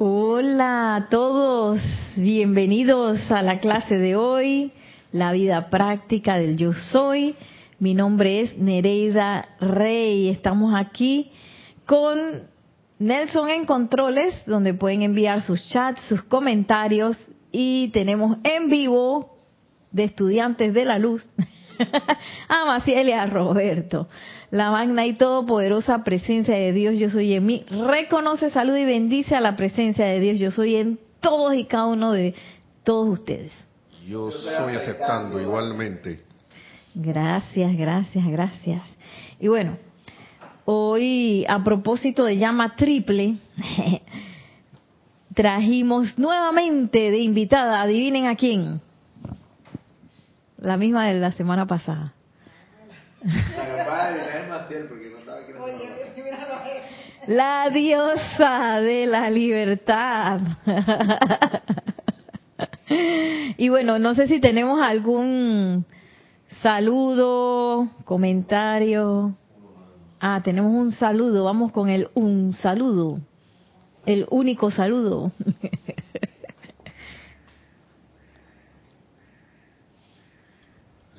Hola a todos, bienvenidos a la clase de hoy, la vida práctica del yo soy. Mi nombre es Nereida Rey, estamos aquí con Nelson en Controles, donde pueden enviar sus chats, sus comentarios y tenemos en vivo de estudiantes de la luz a Maciel y a Roberto. La magna y todopoderosa presencia de Dios, yo soy en mí. Reconoce, saluda y bendice a la presencia de Dios, yo soy en todos y cada uno de todos ustedes. Yo soy aceptando igualmente. Gracias, gracias, gracias. Y bueno, hoy a propósito de llama triple, trajimos nuevamente de invitada, adivinen a quién. La misma de la semana pasada. La diosa de la libertad. y bueno, no sé si tenemos algún saludo, comentario. Ah, tenemos un saludo. Vamos con el un saludo. El único saludo.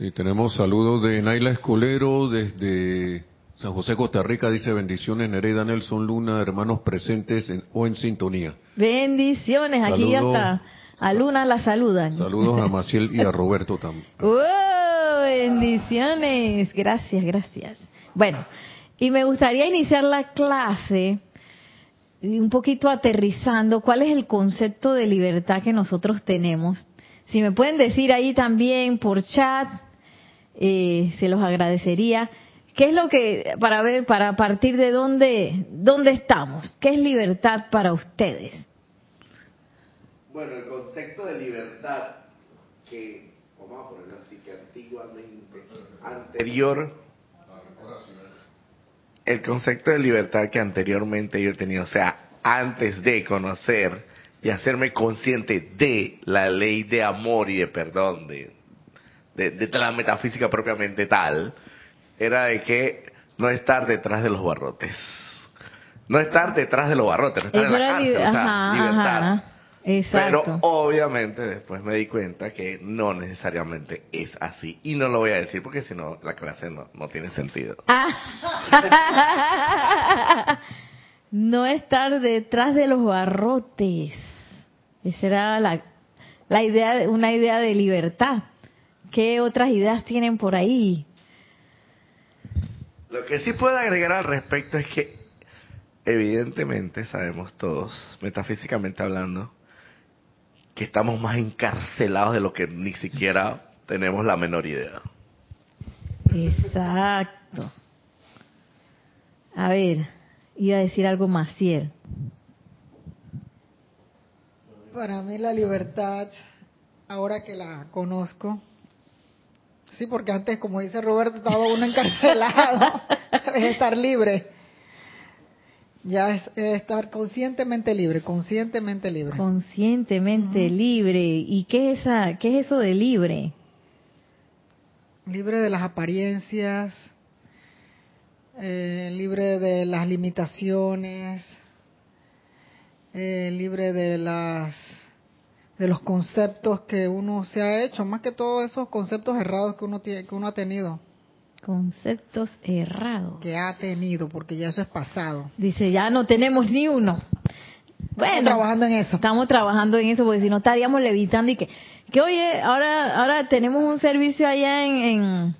Y tenemos saludos de Naila Escolero desde San José, Costa Rica. Dice bendiciones, Nereida Nelson Luna, hermanos presentes o en sintonía. Bendiciones, aquí ya está. A Luna la saludan. Saludos a Maciel y a Roberto también. ¡Oh, bendiciones! Gracias, gracias. Bueno, y me gustaría iniciar la clase un poquito aterrizando cuál es el concepto de libertad que nosotros tenemos. Si me pueden decir ahí también por chat, eh, se los agradecería. ¿Qué es lo que, para ver, para partir de dónde, dónde estamos? ¿Qué es libertad para ustedes? Bueno, el concepto de libertad que, vamos a ponerlo así, que antiguamente, anterior, el concepto de libertad que anteriormente yo he tenido, o sea, antes de conocer y hacerme consciente de la ley de amor y de perdón, de, de, de la metafísica propiamente tal, era de que no estar detrás de los barrotes. No estar detrás de los barrotes, no estar Eso en la cárcel, o sea, ajá, libertad. ajá. Exacto. Pero obviamente después me di cuenta que no necesariamente es así. Y no lo voy a decir porque si no la clase no, no tiene sentido. Ah. no estar detrás de los barrotes. Esa era la, la idea, una idea de libertad. ¿Qué otras ideas tienen por ahí? Lo que sí puedo agregar al respecto es que evidentemente sabemos todos, metafísicamente hablando, que estamos más encarcelados de lo que ni siquiera tenemos la menor idea. Exacto. A ver, iba a decir algo más, Cier. Para mí la libertad, ahora que la conozco, sí, porque antes, como dice Roberto, estaba uno encarcelado, es estar libre. Ya es, es estar conscientemente libre, conscientemente libre. Conscientemente libre. ¿Y qué es, esa, qué es eso de libre? Libre de las apariencias, eh, libre de las limitaciones, eh, libre de las de los conceptos que uno se ha hecho, más que todos esos conceptos errados que uno tiene, que uno ha tenido, Conceptos errados. que ha tenido, porque ya eso es pasado. Dice, ya no tenemos ni uno. Estamos Bueno, trabajando en eso. estamos trabajando en eso porque si no estaríamos levitando y que, que oye, ahora ahora tenemos un servicio allá en, en,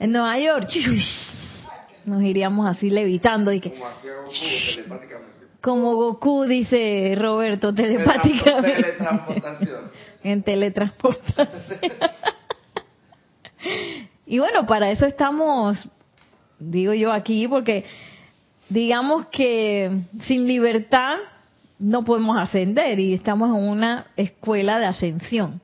en Nueva York. Nos iríamos así levitando y que, como Goku, dice Roberto, telepáticamente. Teletransportación. en teletransportación. y bueno, para eso estamos, digo yo aquí, porque digamos que sin libertad no podemos ascender y estamos en una escuela de ascensión.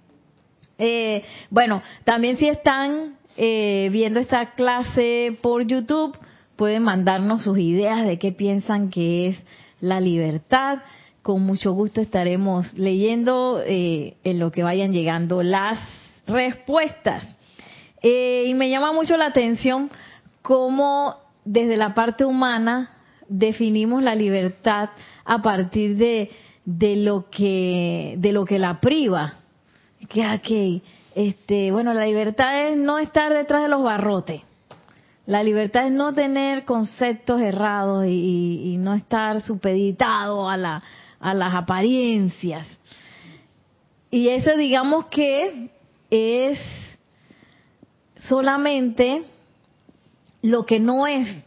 Eh, bueno, también si están eh, viendo esta clase por YouTube, pueden mandarnos sus ideas de qué piensan que es la libertad. Con mucho gusto estaremos leyendo eh, en lo que vayan llegando las respuestas. Eh, y me llama mucho la atención cómo desde la parte humana definimos la libertad a partir de, de lo que de lo que la priva. Que okay, este, bueno, la libertad es no estar detrás de los barrotes. La libertad es no tener conceptos errados y, y no estar supeditado a, la, a las apariencias. Y eso digamos que es solamente lo que no es,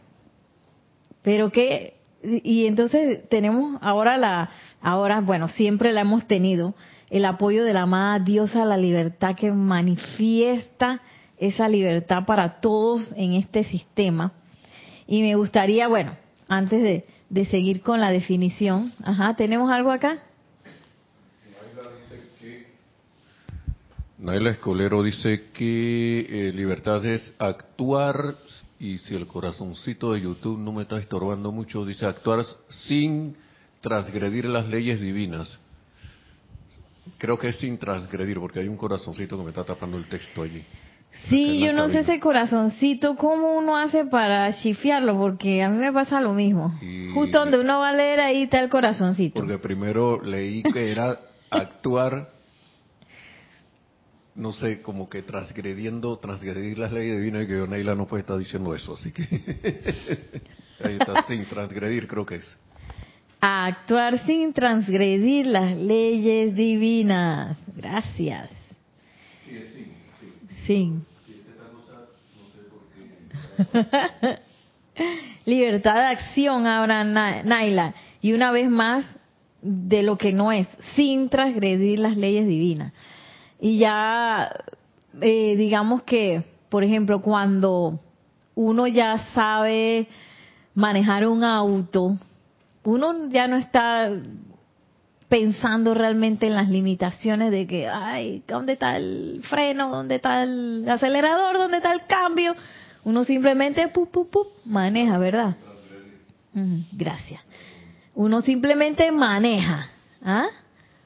pero que y entonces tenemos ahora la ahora bueno siempre la hemos tenido el apoyo de la amada diosa la libertad que manifiesta esa libertad para todos en este sistema y me gustaría bueno antes de, seguir con la definición ajá tenemos algo acá Naila Escolero dice que eh, libertad es actuar, y si el corazoncito de YouTube no me está estorbando mucho, dice actuar sin transgredir las leyes divinas. Creo que es sin transgredir, porque hay un corazoncito que me está tapando el texto allí. Sí, yo no sé ese corazoncito, ¿cómo uno hace para chifiarlo? Porque a mí me pasa lo mismo. Justo donde uno va a leer, ahí está el corazoncito. Porque primero leí que era actuar no sé, como que transgrediendo, transgredir las leyes divinas y que Neila no puede estar diciendo eso, así que ahí está, sin transgredir creo que es. actuar sin transgredir las leyes divinas. Gracias. Sí, es sin. Libertad de acción ahora, Naila. Y una vez más, de lo que no es, sin transgredir las leyes divinas. Y ya, eh, digamos que, por ejemplo, cuando uno ya sabe manejar un auto, uno ya no está pensando realmente en las limitaciones de que, ay, ¿dónde está el freno? ¿Dónde está el acelerador? ¿Dónde está el cambio? Uno simplemente, pup, pup, pup, maneja, ¿verdad? Gracias. Uno simplemente maneja. ¿Ah?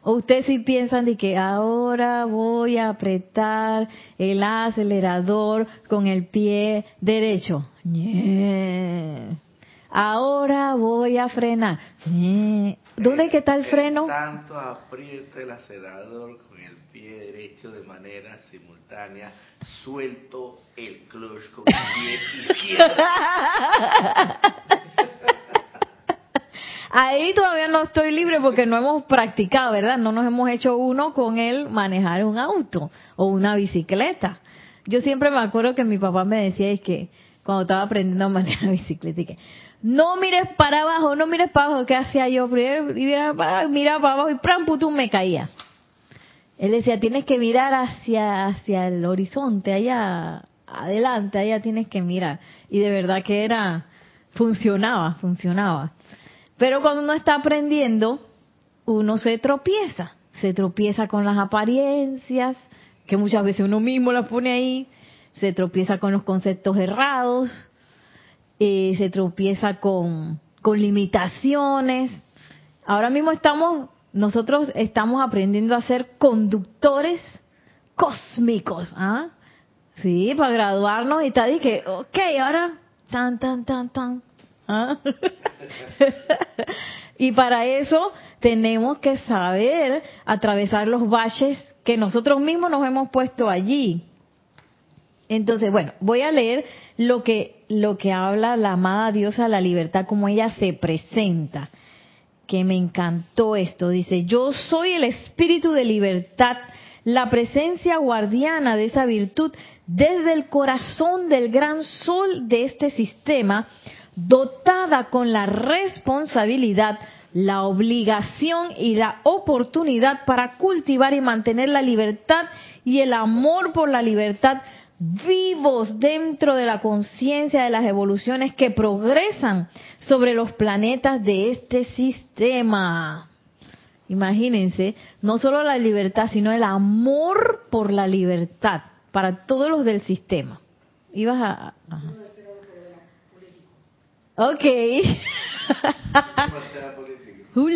¿O ustedes sí piensan de que ahora voy a apretar el acelerador con el pie derecho? Ahora voy a frenar. ¿Dónde que está el freno? Tanto aprieto el acelerador con el pie derecho de manera simultánea, suelto el clutch con el pie izquierdo. Ahí todavía no estoy libre porque no hemos practicado, ¿verdad? No nos hemos hecho uno con él manejar un auto o una bicicleta. Yo siempre me acuerdo que mi papá me decía es que cuando estaba aprendiendo a manejar bicicleta, y que no mires para abajo, no mires para abajo, ¿qué hacía yo? Mira para, abajo y pram, putum, me caía. Él decía, tienes que mirar hacia, hacia el horizonte, allá adelante, allá tienes que mirar. Y de verdad que era, funcionaba, funcionaba. Pero cuando uno está aprendiendo, uno se tropieza, se tropieza con las apariencias, que muchas veces uno mismo las pone ahí, se tropieza con los conceptos errados, eh, se tropieza con, con limitaciones. Ahora mismo estamos, nosotros estamos aprendiendo a ser conductores cósmicos, ¿ah? Sí, para graduarnos y tal, y que, ok, ahora, tan, tan, tan, tan, ¿Ah? y para eso tenemos que saber atravesar los valles que nosotros mismos nos hemos puesto allí. Entonces, bueno, voy a leer lo que lo que habla la amada diosa la libertad como ella se presenta. Que me encantó esto, dice, "Yo soy el espíritu de libertad, la presencia guardiana de esa virtud desde el corazón del gran sol de este sistema." dotada con la responsabilidad, la obligación y la oportunidad para cultivar y mantener la libertad y el amor por la libertad vivos dentro de la conciencia de las evoluciones que progresan sobre los planetas de este sistema. Imagínense, no solo la libertad, sino el amor por la libertad para todos los del sistema. Ibas a... Ok. uh,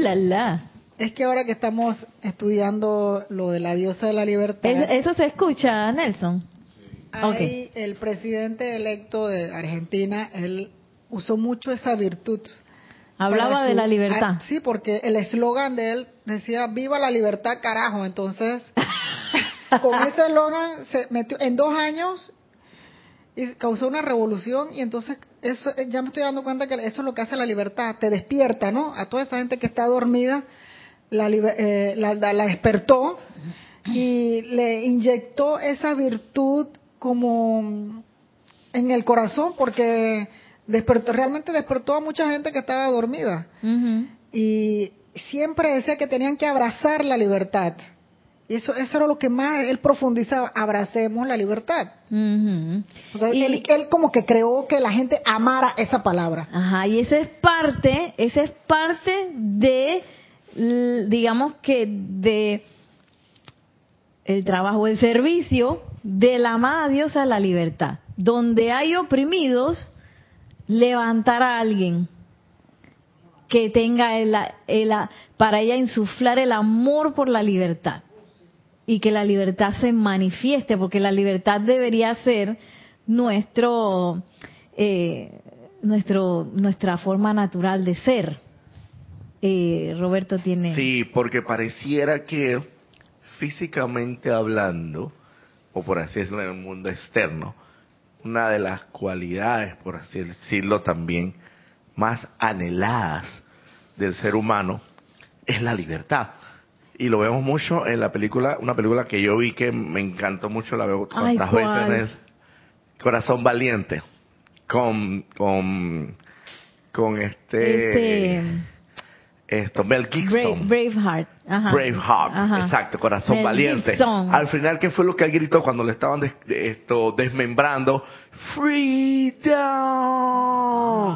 Es que ahora que estamos estudiando lo de la diosa de la libertad. ¿Eso, se escucha, Nelson? Hay el presidente electo de Argentina, él usó mucho esa virtud Hablaba de la libertad. ah, sí, porque el eslogan de él decía "Viva la libertad, carajo". Entonces, con ese eslogan se metió en dos años y causó una revolución y entonces eso eh, ya me estoy dando cuenta que eso es lo que hace la libertad, te despierta, ¿no? A toda esa gente que está dormida la, eh, la, la- la despertó y le inyectó esa virtud como en el corazón porque despertó, realmente despertó a mucha gente que estaba dormida y siempre decía que tenían que abrazar la libertad. Y eso, eso era lo que más él profundizaba, abracemos la libertad. Y- él, él como que creó que la gente amara esa palabra. Ajá, y esa es parte, esa es parte de, digamos que de el trabajo, el servicio de la amada diosa la libertad. Donde hay oprimidos, levantar a alguien que tenga el, para ella insuflar el amor por la libertad y que la libertad se manifieste, porque la libertad debería ser nuestro, eh, nuestro, nuestra forma natural de ser. Eh, Roberto tiene. Sí, porque pareciera que físicamente hablando, o por así decirlo en el mundo externo, una de las cualidades, por así decirlo también, más anheladas del ser humano es la libertad. Y lo vemos mucho en la película, una película que yo vi que me encantó mucho, la veo cuantas veces, es Corazón Valiente, con, con, con este, Este, esto, Mel Brave, Gibson. Braveheart. Ajá. Braveheart, Ajá. exacto, corazón Mel valiente. Gibson. Al final, ¿qué fue lo que él gritó cuando le estaban des- de- esto desmembrando? Freedom.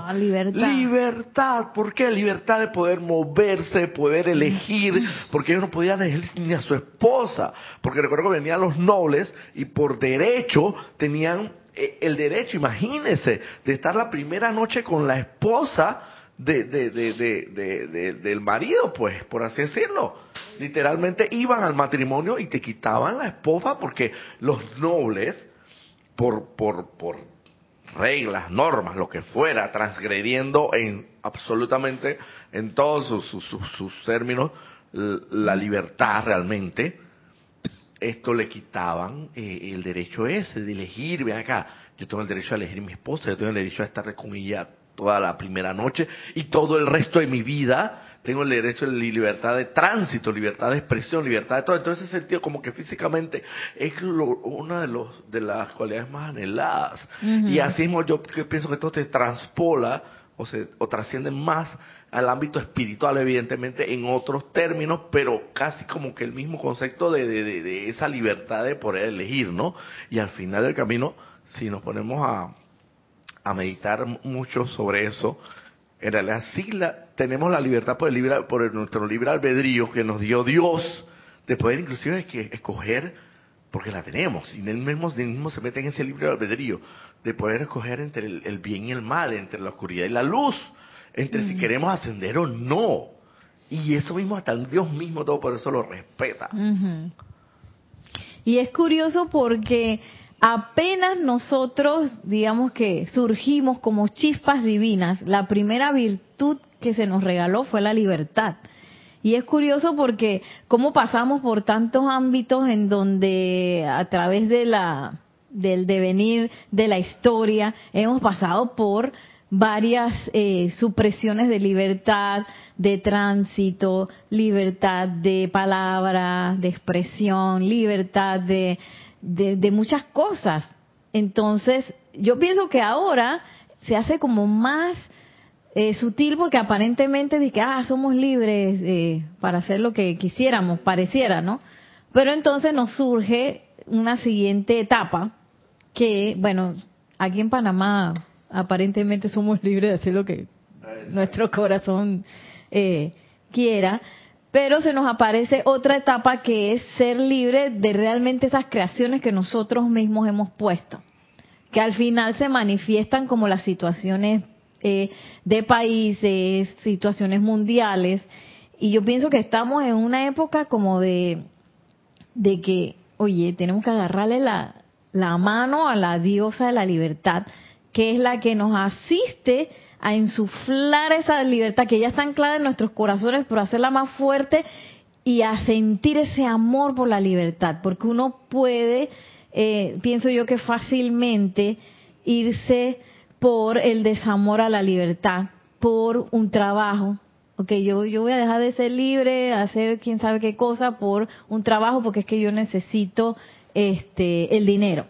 Ah, libertad. Libertad. ¿Por qué? Libertad de poder moverse, poder elegir, porque ellos no podían elegir ni a su esposa, porque recuerdo que venían los nobles y por derecho tenían eh, el derecho, imagínense, de estar la primera noche con la esposa de, de, de, de- de- de- del marido, pues, por así decirlo. Literalmente iban al matrimonio y te quitaban la esposa porque los nobles, por, por, por reglas, normas, lo que fuera, transgrediendo en absolutamente en todos sus, sus, sus- términos la libertad realmente, esto le quitaban eh, el derecho ese de elegir, ven acá, yo tengo el derecho a elegir mi esposa, yo tengo el derecho a estar con ella toda la primera noche y todo el resto de mi vida, tengo el derecho de li- libertad de tránsito, libertad de expresión, libertad de todo. Entonces, ese sentido, como que físicamente es lo- una de, los, de las cualidades más anheladas. Y así mismo yo que pienso que esto te transpola o, se, o trasciende más al ámbito espiritual, evidentemente, en otros términos, pero casi como que el mismo concepto de, de, de- de esa libertad de poder elegir, ¿no? Y al final del camino, si nos ponemos a, a meditar mucho sobre eso, en realidad sí la, tenemos la libertad por, el libre, por el- nuestro libre albedrío que nos dio Dios, de poder inclusive que escoger, porque la tenemos, y él mismo, él mismo se mete en ese libre albedrío, de poder escoger entre el, el bien y el mal, entre la oscuridad y la luz, entre si queremos ascender o no. Y eso mismo hasta el Dios mismo todo por eso lo respeta. Y es curioso porque apenas nosotros, digamos que surgimos como chispas divinas, la primera virtud que se nos regaló fue la libertad. Y es curioso porque cómo pasamos por tantos ámbitos en donde a través de la del devenir de la historia hemos pasado por varias eh, supresiones de libertad, de tránsito, libertad de palabra, de expresión, libertad de, de, de muchas cosas. Entonces, yo pienso que ahora se hace como más eh, sutil porque aparentemente dice que ah, somos libres eh, para hacer lo que quisiéramos, pareciera, ¿no? Pero entonces nos surge una siguiente etapa que, bueno, aquí en Panamá aparentemente somos libres de hacer lo que nuestro corazón eh, quiera, pero se nos aparece otra etapa que es ser libre de realmente esas creaciones que nosotros mismos hemos puesto, que al final se manifiestan como las situaciones eh, de países, situaciones mundiales, y yo pienso que estamos en una época como de, de que, oye, tenemos que agarrarle la, la mano a la diosa de la libertad, que es la que nos asiste a insuflar esa libertad que ya está anclada en nuestros corazones, pero hacerla más fuerte y a sentir ese amor por la libertad, porque uno puede, eh, pienso yo que fácilmente irse por el desamor a la libertad, por un trabajo. Ok, yo, yo voy a dejar de ser libre, hacer quién sabe qué cosa por un trabajo, porque es que yo necesito este, el dinero.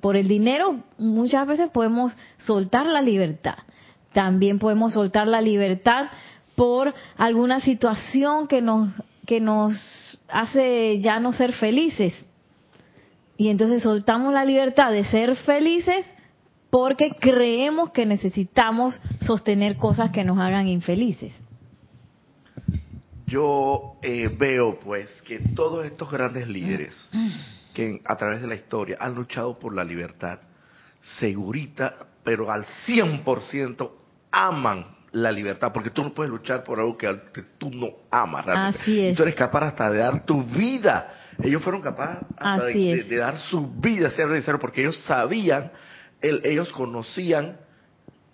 Por el dinero muchas veces podemos soltar la libertad. También podemos soltar la libertad por alguna situación que nos que nos hace ya no ser felices. Y entonces soltamos la libertad de ser felices porque creemos que necesitamos sostener cosas que nos hagan infelices. Yo eh, veo pues que todos estos grandes líderes que a través de la historia han luchado por la libertad, segurita, pero al 100% aman la libertad, porque tú no puedes luchar por algo que, tú no amas realmente. Así es. Y tú eres capaz hasta de dar tu vida. Ellos fueron capaces hasta de, de, dar su vida, ser porque ellos sabían, el, ellos conocían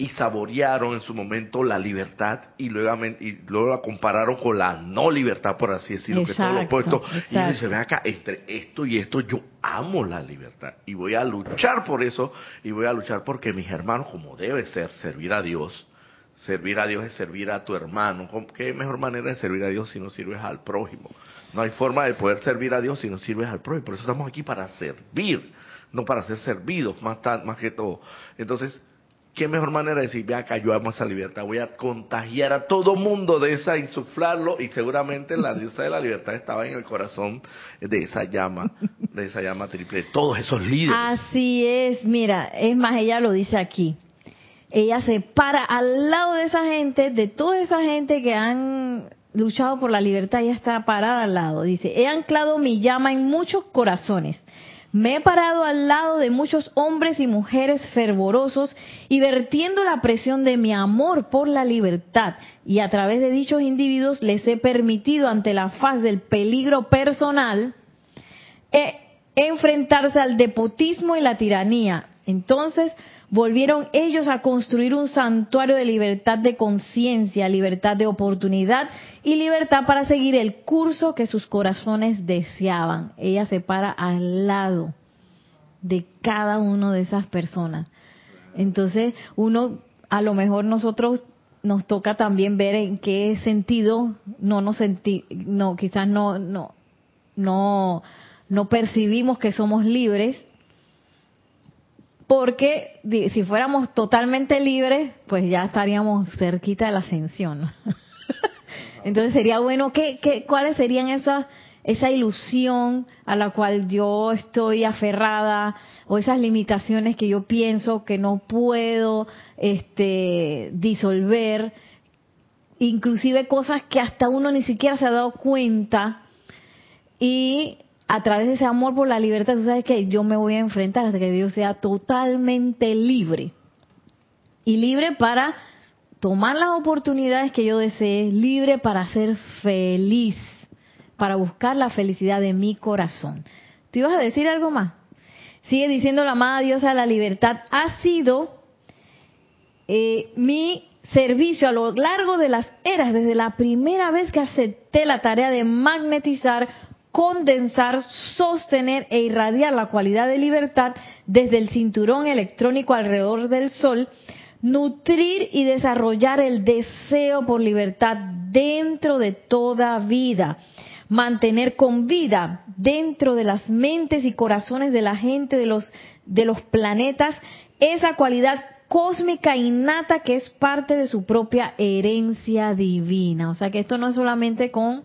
y saborearon en su momento la libertad y luego, y luego la compararon con la no libertad, por así decirlo, que todo lo opuesto. Y ellos dicen, acá, entre esto y esto yo amo la libertad y voy a luchar por eso y voy a luchar porque mis hermanos, como debe ser, servir a Dios, Servir a Dios es servir a tu hermano. ¿Qué mejor manera de servir a Dios si no sirves al prójimo? No hay forma de poder servir a Dios si no sirves al prójimo. Por eso estamos aquí para servir, no para ser servidos, más, más que todo. Entonces, ¿qué mejor manera de decir, ve acá, yo amo esa libertad? Voy a contagiar a todo mundo de esa, insuflarlo, y seguramente la diosa de la libertad estaba en el corazón de esa llama, de esa llama triple, de todos esos líderes. Así es, mira, es más, ella lo dice aquí ella se para al lado de esa gente, de toda esa gente que han luchado por la libertad, ella está parada al lado. Dice, he anclado mi llama en muchos corazones. Me he parado al lado de muchos hombres y mujeres fervorosos y vertiendo la presión de mi amor por la libertad. Y a través de dichos individuos les he permitido ante la faz del peligro personal eh, enfrentarse al depotismo y la tiranía. Entonces, volvieron ellos a construir un santuario de libertad de conciencia, libertad de oportunidad y libertad para seguir el curso que sus corazones deseaban. Ella se para al lado de cada una de esas personas. Entonces, uno, a lo mejor nosotros nos toca también ver en qué sentido no nos senti no, quizás no, no, no, no percibimos que somos libres porque si fuéramos totalmente libres, pues ya estaríamos cerquita de la ascensión. Entonces sería bueno, ¿qué, qué, cuáles serían esas, esa ilusión a la cual yo estoy aferrada o esas limitaciones que yo pienso que no puedo este, disolver? Inclusive cosas que hasta uno ni siquiera se ha dado cuenta y a través de ese amor por la libertad, tú sabes que yo me voy a enfrentar hasta que Dios sea totalmente libre. Y libre para tomar las oportunidades que yo desee, libre para ser feliz, para buscar la felicidad de mi corazón. ¿Tú ibas a decir algo más? Sigue diciendo la amada diosa, la libertad ha sido eh, mi servicio a lo largo de las eras, desde la primera vez que acepté la tarea de magnetizar condensar, sostener e irradiar la cualidad de libertad desde el cinturón electrónico alrededor del Sol, nutrir y desarrollar el deseo por libertad dentro de toda vida, mantener con vida dentro de las mentes y corazones de la gente de los, de los planetas esa cualidad cósmica innata que es parte de su propia herencia divina. O sea que esto no es solamente con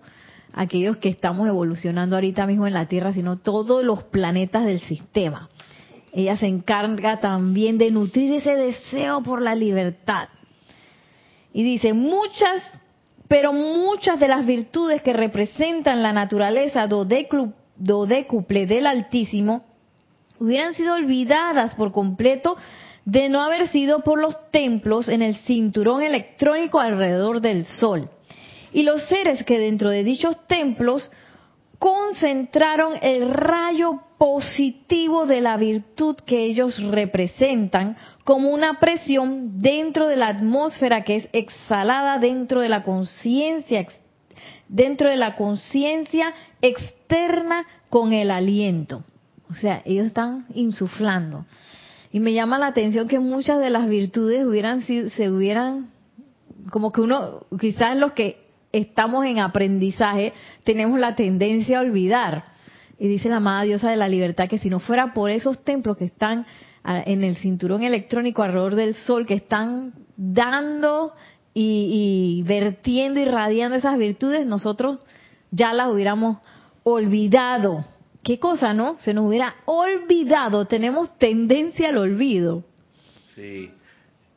aquellos que estamos evolucionando ahorita mismo en la Tierra, sino todos los planetas del sistema. Ella se encarga también de nutrir ese deseo por la libertad. Y dice, muchas, pero muchas de las virtudes que representan la naturaleza dodécuple del Altísimo hubieran sido olvidadas por completo de no haber sido por los templos en el cinturón electrónico alrededor del Sol y los seres que dentro de dichos templos concentraron el rayo positivo de la virtud que ellos representan como una presión dentro de la atmósfera que es exhalada dentro de la conciencia dentro de la conciencia externa con el aliento. O sea, ellos están insuflando. Y me llama la atención que muchas de las virtudes hubieran se hubieran, como que uno, quizás los que estamos en aprendizaje, tenemos la tendencia a olvidar. Y dice la amada diosa de la libertad que si no fuera por esos templos que están en el cinturón electrónico alrededor del sol, que están dando y, y vertiendo y radiando esas virtudes, nosotros ya las hubiéramos olvidado. ¿Qué cosa, no? Se nos hubiera olvidado. Tenemos tendencia al olvido. Sí.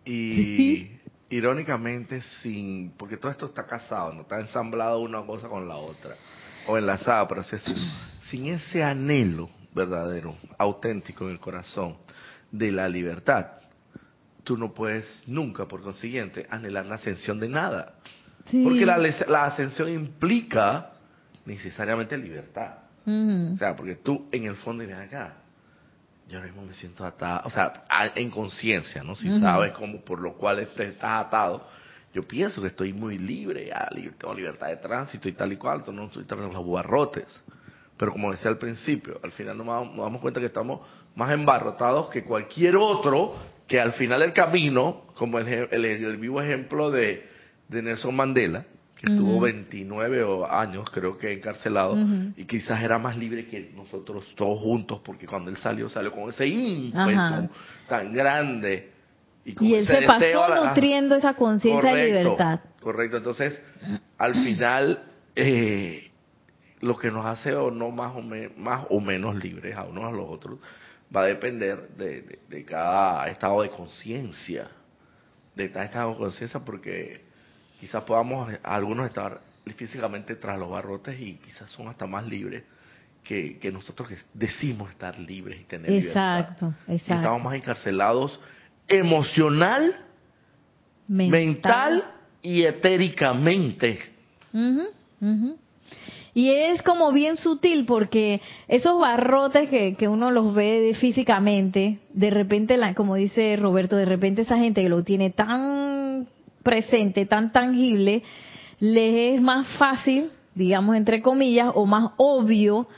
Y irónicamente, sin. Porque todo esto está casado, no está ensamblado una cosa con la otra. O enlazada, por así decirlo. Sin ese anhelo verdadero, auténtico en el corazón de la libertad, tú no puedes nunca, por consiguiente, anhelar la ascensión de nada. Porque la, la, ascensión implica necesariamente libertad. O sea, porque tú en el fondo ven acá, yo ahora mismo me siento atado, o sea, en conciencia, ¿no? Si sabes cómo, por lo cual estás atado, yo pienso que estoy muy libre, tengo libertad de tránsito y tal y cual, no estoy tratando los barrotes. Pero como decía al principio, al final nos damos cuenta que estamos más embarrotados que cualquier otro que al final del camino, como el, el, vivo ejemplo de, de, Nelson Mandela, que estuvo 29 años creo que encarcelado y quizás era más libre que nosotros todos juntos porque cuando él salió salió con ese ímpetu tan grande y, él se pasó nutriendo esa conciencia de libertad. correcto. Entonces al final eh, lo que nos hace o no más o, más o menos libres a unos a los otros va a depender de, cada estado de conciencia, de cada estado de conciencia, porque quizás podamos algunos estar físicamente tras los barrotes y quizás son hasta más libres que, nosotros que decimos estar libres y tener exacto, libertad. Exacto, Estamos más encarcelados emocional, mental, y etéricamente. Y es como bien sutil porque esos barrotes que, que uno los ve físicamente, de repente, la, como dice Roberto, de repente esa gente que lo tiene tan presente, tan tangible, les es más fácil, digamos entre comillas, o más obvio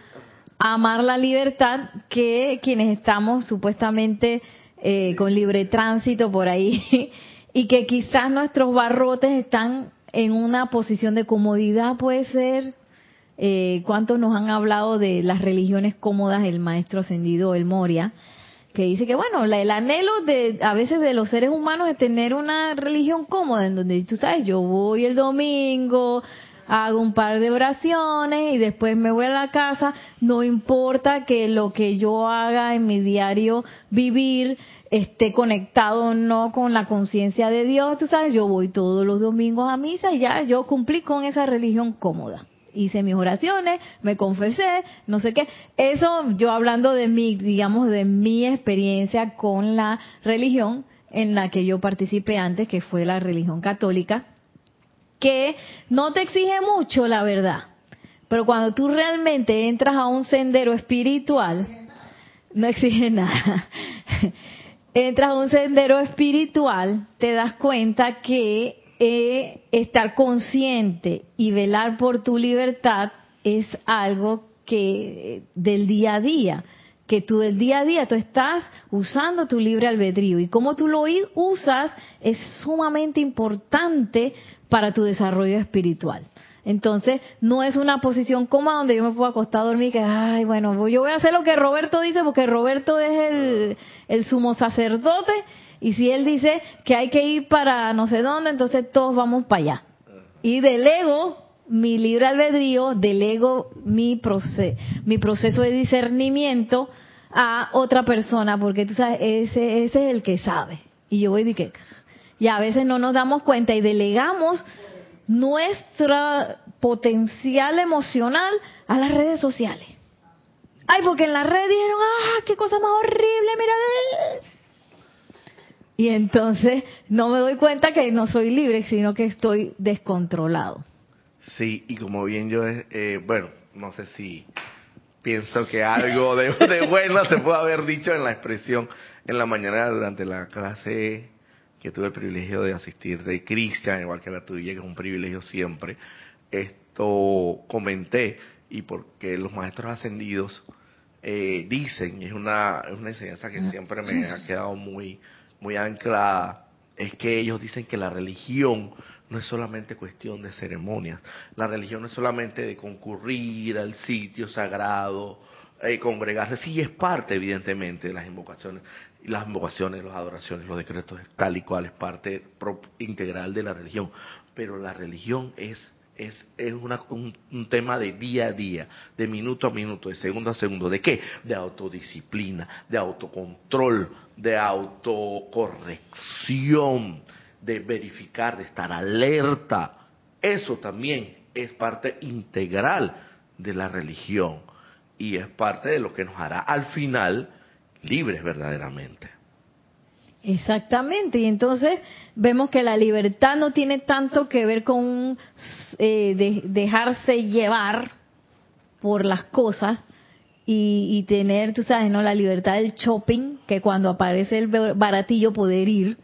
amar la libertad que quienes estamos supuestamente eh, con libre tránsito por ahí y que quizás nuestros barrotes están en una posición de comodidad, puede ser, eh, cuántos nos han hablado de las religiones cómodas, el maestro ascendido, el Moria, que dice que bueno, el anhelo de a veces de los seres humanos es tener una religión cómoda, en donde tú sabes, yo voy el domingo, hago un par de oraciones y después me voy a la casa, no importa que lo que yo haga en mi diario vivir esté conectado o no con la conciencia de Dios, tú sabes, yo voy todos los domingos a misa y ya yo cumplí con esa religión cómoda hice mis oraciones, me confesé, no sé qué. Eso yo hablando de mi, digamos, de mi experiencia con la religión en la que yo participé antes, que fue la religión católica, que no te exige mucho, la verdad. Pero cuando tú realmente entras a un sendero espiritual, no exige nada. entras a un sendero espiritual, te das cuenta que eh, estar consciente y velar por tu libertad es algo que del día a día, que tú del día a día tú estás usando tu libre albedrío y cómo tú lo usas es sumamente importante para tu desarrollo espiritual. Entonces, no es una posición cómoda donde yo me puedo acostar a dormir que, ay, bueno, yo voy a hacer lo que Roberto dice porque Roberto es el, el sumo sacerdote y si él dice que hay que ir para no sé dónde, entonces todos vamos para allá. Y delego mi libre albedrío, delego mi, proceso, mi proceso de discernimiento a otra persona, porque tú sabes, ese, ese es el que sabe. Y yo voy de que, y a veces no nos damos cuenta y delegamos nuestra potencial emocional a las redes sociales. Ay, porque en las redes dijeron, ah, qué cosa más horrible, mira. Y entonces no me doy cuenta que no soy libre, sino que estoy descontrolado. Sí, y como bien yo, eh, bueno, no sé si pienso que algo de, de bueno se puede haber dicho en la expresión en la mañana durante la clase que tuve el privilegio de asistir de Cristian, igual que la tuya, que es un privilegio siempre. Esto comenté y porque los maestros ascendidos eh, dicen, y es una, es una enseñanza que siempre me ha quedado muy, muy anclada, es que ellos dicen que la religión no es solamente cuestión de ceremonias, la religión no es solamente de concurrir al sitio sagrado, eh, congregarse, sí es parte evidentemente de las invocaciones, las invocaciones, las adoraciones, los decretos, tal y cual es parte integral de la religión, pero la religión es es, es una, un, un, tema de día a día, de minuto a minuto, de segundo a segundo. ¿De qué? De autodisciplina, de autocontrol, de autocorrección, de verificar, de estar alerta. Eso también es parte integral de la religión y es parte de lo que nos hará al final libres verdaderamente. Exactamente, y entonces vemos que la libertad no tiene tanto que ver con eh, de, dejarse llevar por las cosas y, y, tener, tú sabes, ¿no? La libertad del shopping, que cuando aparece el baratillo poder ir.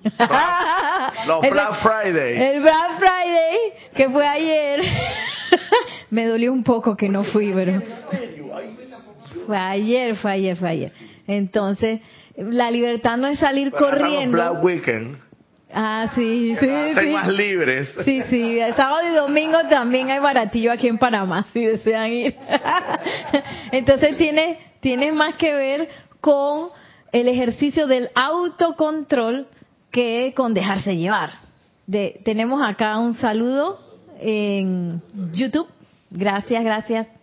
Los Black Friday. El Black Friday, que fue ayer. Me dolió un poco que no fui, pero... Fue ayer, fue ayer, fue ayer. Entonces, la libertad no es salir Pero corriendo. Black Weekend. Ah, sí, sí, sí. más libres. Sí, sí, el sábado y domingo también hay baratillo aquí en Panamá, si desean ir. Entonces tiene, tiene más que ver con el ejercicio del autocontrol que con dejarse llevar. De, tenemos acá un saludo en YouTube. Gracias, gracias.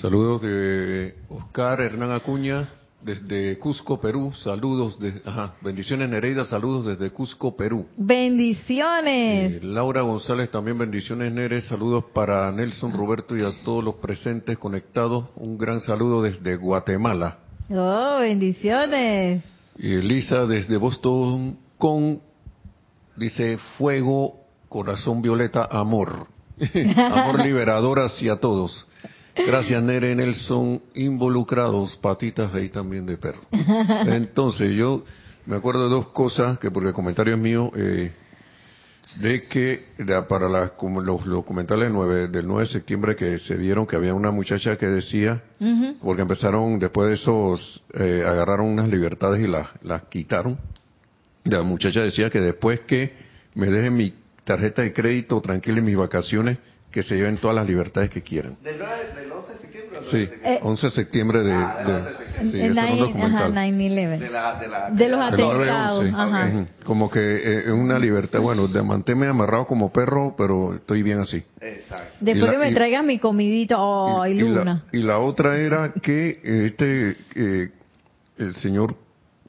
Saludos de Oscar Hernán Acuña desde Cusco, Perú. Saludos de, ajá, bendiciones Nereida, saludos desde Cusco, Perú. Bendiciones. Eh, Laura González también bendiciones Nere, saludos para Nelson Roberto y a todos los presentes conectados. Un gran saludo desde Guatemala. Oh, bendiciones. Y Elisa desde Boston con dice fuego, corazón violeta, amor. amor liberador hacia todos. Gracias, Nere Nelson, involucrados, patitas ahí también de perro. Entonces, yo me acuerdo de dos cosas, que porque el comentario es mío, eh, de que de, para la, como los documentales del 9, del 9 de septiembre que se dieron, que había una muchacha que decía, Uh -huh. porque empezaron, después de esos, eh, agarraron unas libertades y las, las quitaron. La muchacha decía que después que me dejen mi tarjeta de crédito tranquila en mis vacaciones, que se lleven todas las libertades que quieran. ¿Del, 9, del 11 de septiembre? o del Sí, 9 de septiembre? Eh, 11 de septiembre de... Ah, de- 11 de septiembre. sí, El ese era un nine- documental. ajá, 9/11. De, la, de, la, De los la- Del 9/11, atentados, ajá. Como que eh, es una libertad, bueno, de mantenerme amarrado como perro, pero estoy bien así. Exacto. Después que me traigan mi comidita, oh, y, y Luna. la, y la otra era que eh, este eh, el señor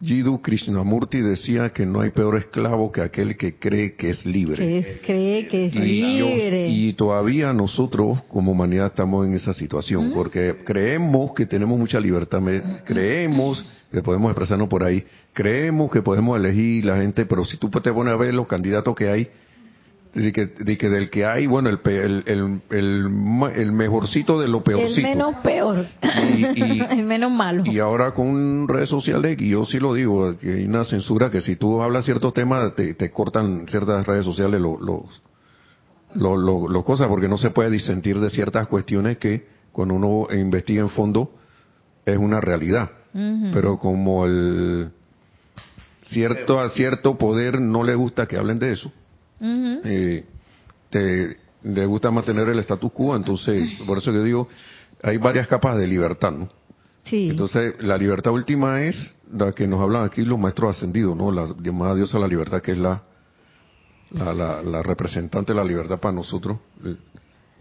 Jiddu Krishnamurti decía que no hay peor esclavo que aquel que cree que es libre. que cree que es Y, libre. y todavía nosotros como humanidad estamos en esa situación, porque creemos que tenemos mucha libertad, creemos que podemos expresarnos por ahí, creemos que podemos elegir la gente, pero si tú te pones a ver los candidatos que hay, de que, de que del que hay, bueno, el, el, el, el, el mejorcito de lo el peorcito. menos peor. Y- y- el menos malo. Y ahora con redes sociales, y yo sí lo digo, que hay una censura que si tú hablas ciertos temas, te, te cortan ciertas redes sociales los los los los- los cosas, porque no se puede disentir de ciertas cuestiones que cuando uno investiga en fondo es una realidad. Pero como el cierto a cierto poder no le gusta que hablen de eso, Eh, te, le gusta mantener el status quo, entonces, por eso yo digo, hay varias capas de libertad, ¿no? Sí. Entonces, la libertad última es la que nos hablan aquí los maestros ascendidos, ¿no? La llamada diosa la libertad, que es la, la, la, la representante de la libertad para nosotros eh,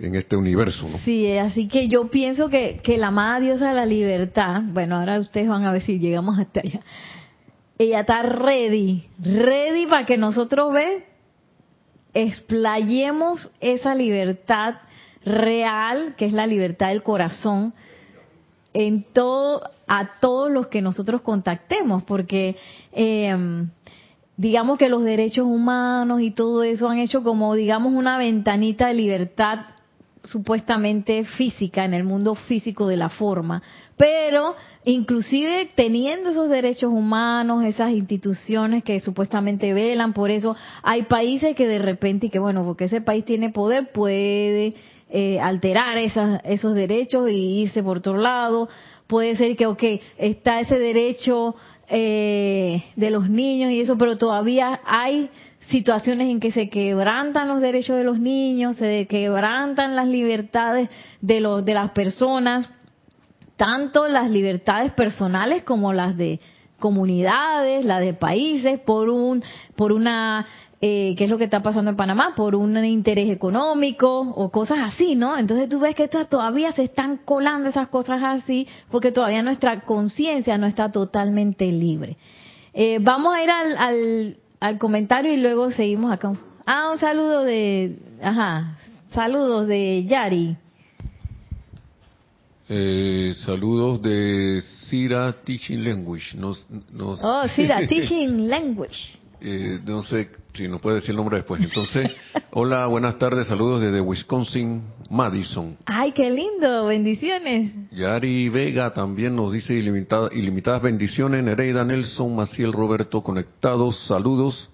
en este universo, ¿no? Sí, así que yo pienso que, que la amada diosa de la libertad, bueno, ahora ustedes van a ver si llegamos hasta allá. Ella está ready, ready para que nosotros ve, explayemos esa libertad real, que es la libertad del corazón, en todo, a todos los que nosotros contactemos, porque eh, digamos que los derechos humanos y todo eso han hecho como, digamos, una ventanita de libertad supuestamente física, en el mundo físico de la forma, pero inclusive teniendo esos derechos humanos, esas instituciones que supuestamente velan por eso, hay países que de repente, y que bueno, porque ese país tiene poder, puede eh, alterar esas, esos derechos y irse por otro lado, puede ser que, ok, está ese derecho eh, de los niños y eso, pero todavía hay situaciones en que se quebrantan los derechos de los niños, se quebrantan las libertades de los de las personas, tanto las libertades personales como las de comunidades, las de países por un por una eh, qué es lo que está pasando en Panamá por un interés económico o cosas así, ¿no? Entonces tú ves que todavía se están colando esas cosas así porque todavía nuestra conciencia no está totalmente libre. Eh, vamos a ir al, al comentario y luego seguimos acá. Ah, un saludo de, ajá, saludos de Yari. Eh, saludos de Sira Teaching Language. Nos, nos oh, Sira Teaching Language. Eh, no sé si nos puede decir el nombre después. Entonces, hola, buenas tardes, saludos desde Wisconsin, Madison. Ay, qué lindo, bendiciones. Yari Vega también nos dice ilimitadas bendiciones. Nereida Nelson, Maciel Roberto conectados, saludos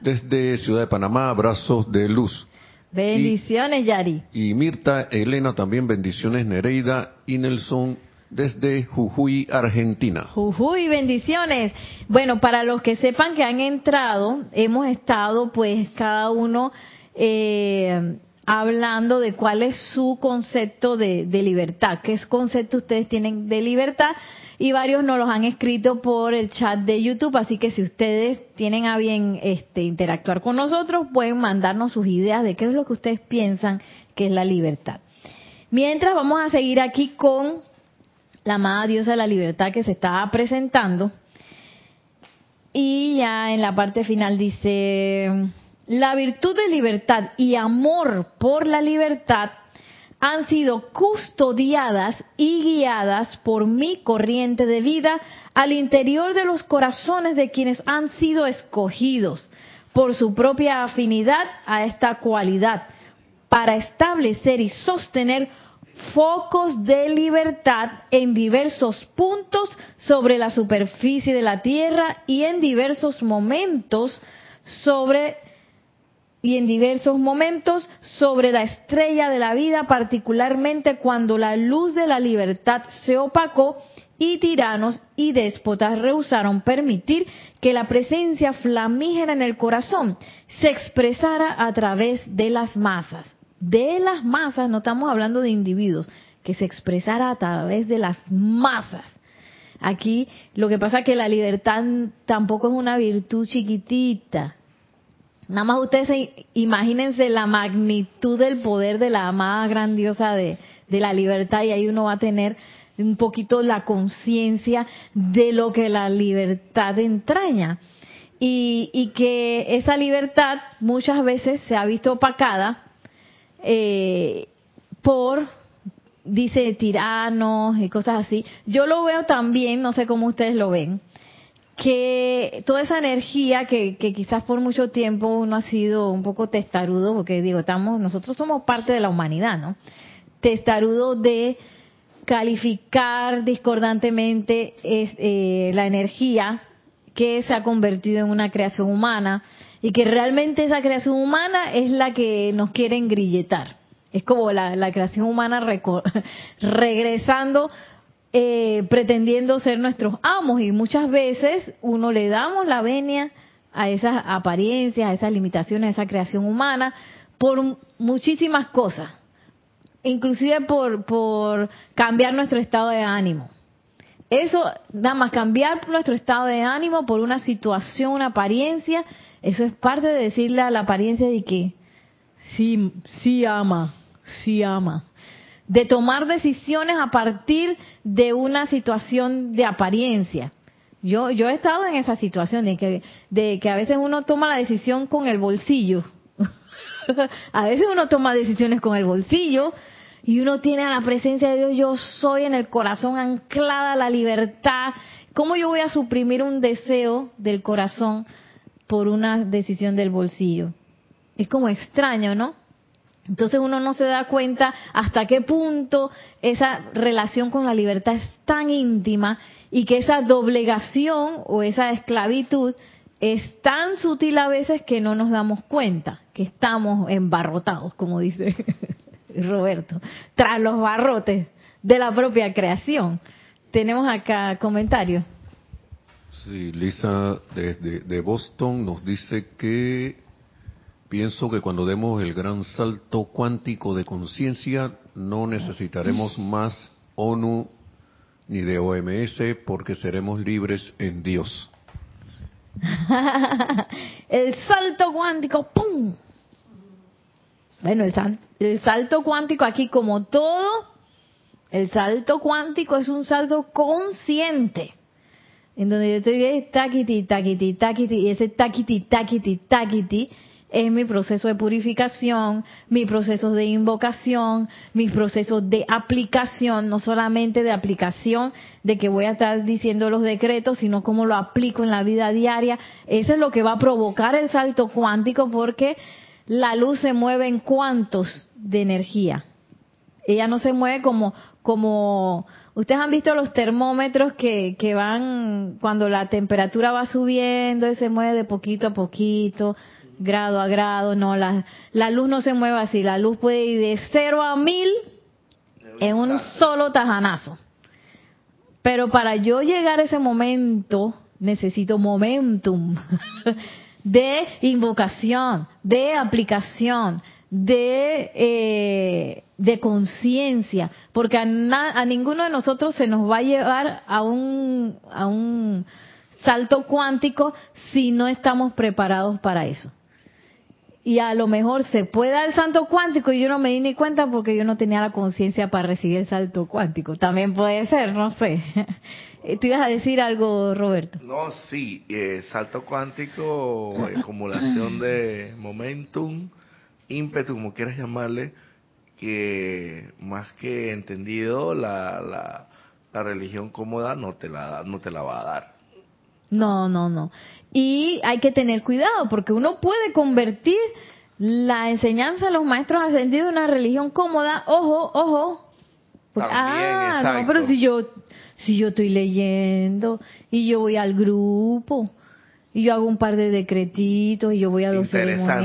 desde Ciudad de Panamá, abrazos de luz. Bendiciones, Yari. Y Mirta Elena también bendiciones, Nereida y Nelson desde Jujuy, Argentina. Jujuy, bendiciones. Bueno, para los que sepan que han entrado, hemos estado pues cada uno eh, hablando de cuál es su concepto de, libertad, qué concepto ustedes tienen de libertad y varios nos los han escrito por el chat de YouTube, así que si ustedes tienen a bien este, interactuar con nosotros, pueden mandarnos sus ideas de qué es lo que ustedes piensan que es la libertad. Mientras vamos a seguir aquí con la amada diosa de la libertad que se estaba presentando. Y ya en la parte final dice, la virtud de libertad y amor por la libertad han sido custodiadas y guiadas por mi corriente de vida al interior de los corazones de quienes han sido escogidos por su propia afinidad a esta cualidad para establecer y sostener focos de libertad en diversos puntos sobre la superficie de la Tierra y en diversos momentos sobre y en diversos momentos sobre la estrella de la vida, particularmente cuando la luz de la libertad se opacó y tiranos y déspotas rehusaron permitir que la presencia flamígera en el corazón se expresara a través de las masas de las masas, no estamos hablando de individuos, que se expresara a través de las masas. Aquí lo que pasa es que la libertad tampoco es una virtud chiquitita. Nada más ustedes imagínense la magnitud del poder de la más grandiosa de, de la libertad y ahí uno va a tener un poquito la conciencia de lo que la libertad entraña. Y, y que esa libertad muchas veces se ha visto opacada eh, por, dice, tiranos y cosas así. Yo lo veo también, no sé cómo ustedes lo ven, que toda esa energía que, quizás por mucho tiempo uno ha sido un poco testarudo, porque digo, estamos, nosotros somos parte de la humanidad, ¿no? Testarudo de calificar discordantemente eh, la energía que se ha convertido en una creación humana, y que realmente esa creación humana es la que nos quiere engrilletar. Es como la, creación humana regresando, eh, pretendiendo ser nuestros amos y muchas veces uno le damos la venia a esas apariencias, a esas limitaciones, a esa creación humana por muchísimas cosas, inclusive por, por cambiar nuestro estado de ánimo. Eso, nada más cambiar nuestro estado de ánimo por una situación, una apariencia, eso es parte de decirle a la apariencia de que sí, sí ama, sí ama. De tomar decisiones a partir de una situación de apariencia. Yo, yo he estado en esa situación de que, a veces uno toma la decisión con el bolsillo. a veces uno toma decisiones con el bolsillo y uno tiene a la presencia de Dios, yo soy en el corazón anclada la libertad. ¿Cómo yo voy a suprimir un deseo del corazón por una decisión del bolsillo? Es como extraño, ¿no? Entonces uno no se da cuenta hasta qué punto esa relación con la libertad es tan íntima y que esa doblegación o esa esclavitud es tan sutil a veces que no nos damos cuenta, que estamos embarrotados, como dice Roberto, tras los barrotes de la propia creación. Tenemos acá comentarios. Sí, Lisa desde de Boston nos dice que pienso que cuando demos el gran salto cuántico de conciencia no necesitaremos más ONU ni de OMS porque seremos libres en Dios. el salto cuántico, ¡pum! Bueno, el, el salto cuántico aquí como todo, el salto cuántico es un salto consciente. En donde yo estoy taquiti, taquiti, taquiti, y ese taquiti, taquiti, taquiti es mi proceso de purificación, mi proceso de invocación, mis procesos de aplicación, no solamente de aplicación de que voy a estar diciendo los decretos, sino cómo lo aplico en la vida diaria. Eso es lo que va a provocar el salto cuántico porque la luz se mueve en cuantos de energía. Ella no se mueve como, como, ustedes han visto los termómetros que, que van, cuando la temperatura va subiendo, y se mueve de poquito a poquito, grado a grado, no, la, la luz no se mueve así, la luz puede ir de cero a mil en un solo tajanazo. Pero para yo llegar a ese momento, necesito momentum de invocación, de aplicación, de, eh, de conciencia, porque a, a, ninguno de nosotros se nos va a llevar a un, a un salto cuántico si no estamos preparados para eso y a lo mejor se puede dar el salto cuántico y yo no me di ni cuenta porque yo no tenía la conciencia para recibir el salto cuántico. También puede ser, no sé. ¿Tú ibas a decir algo, Roberto? No, sí, eh, salto cuántico, acumulación de momentum, ímpetu, como quieras llamarle, que más que entendido, la, la, la religión cómoda no te la, no te la va a dar. No, no, no. Y hay que tener cuidado porque uno puede convertir la enseñanza de los maestros ascendidos en una religión cómoda. Ojo, ojo. ah, no, pero si yo, si yo estoy leyendo y yo voy al grupo y yo hago un par de decretitos y yo voy a los interesante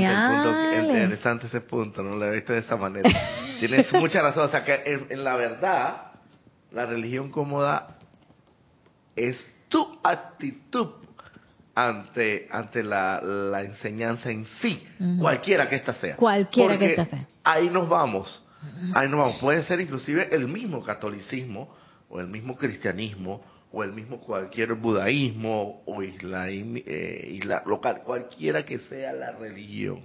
interesante ese punto, no lo he visto de esa manera. Tienes mucha razón, o sea que en la verdad la religión cómoda es tu actitud ante ante la, la enseñanza en sí, cualquiera que ésta sea. Cualquiera que ésta sea. Ahí nos vamos, ahí nos vamos. Puede ser inclusive el mismo catolicismo o el mismo cristianismo o el mismo cualquier budaísmo o isla, eh, isla local, cualquiera que sea la religión.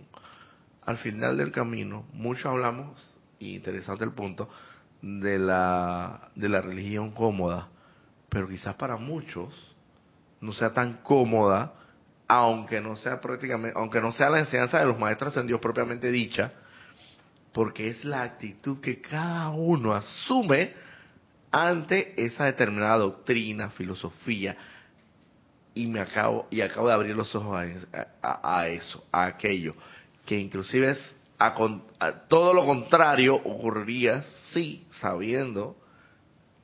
Al final del camino, mucho hablamos, y interesante el punto, de la, de la religión cómoda, pero quizás para muchos no sea tan cómoda, aunque no sea prácticamente, aunque no sea la enseñanza de los maestros en Dios propiamente dicha, porque es la actitud que cada uno asume ante esa determinada doctrina, filosofía, y me acabo y acabo de abrir los ojos a, eso, a aquello, que inclusive es a, todo lo contrario ocurriría si sabiendo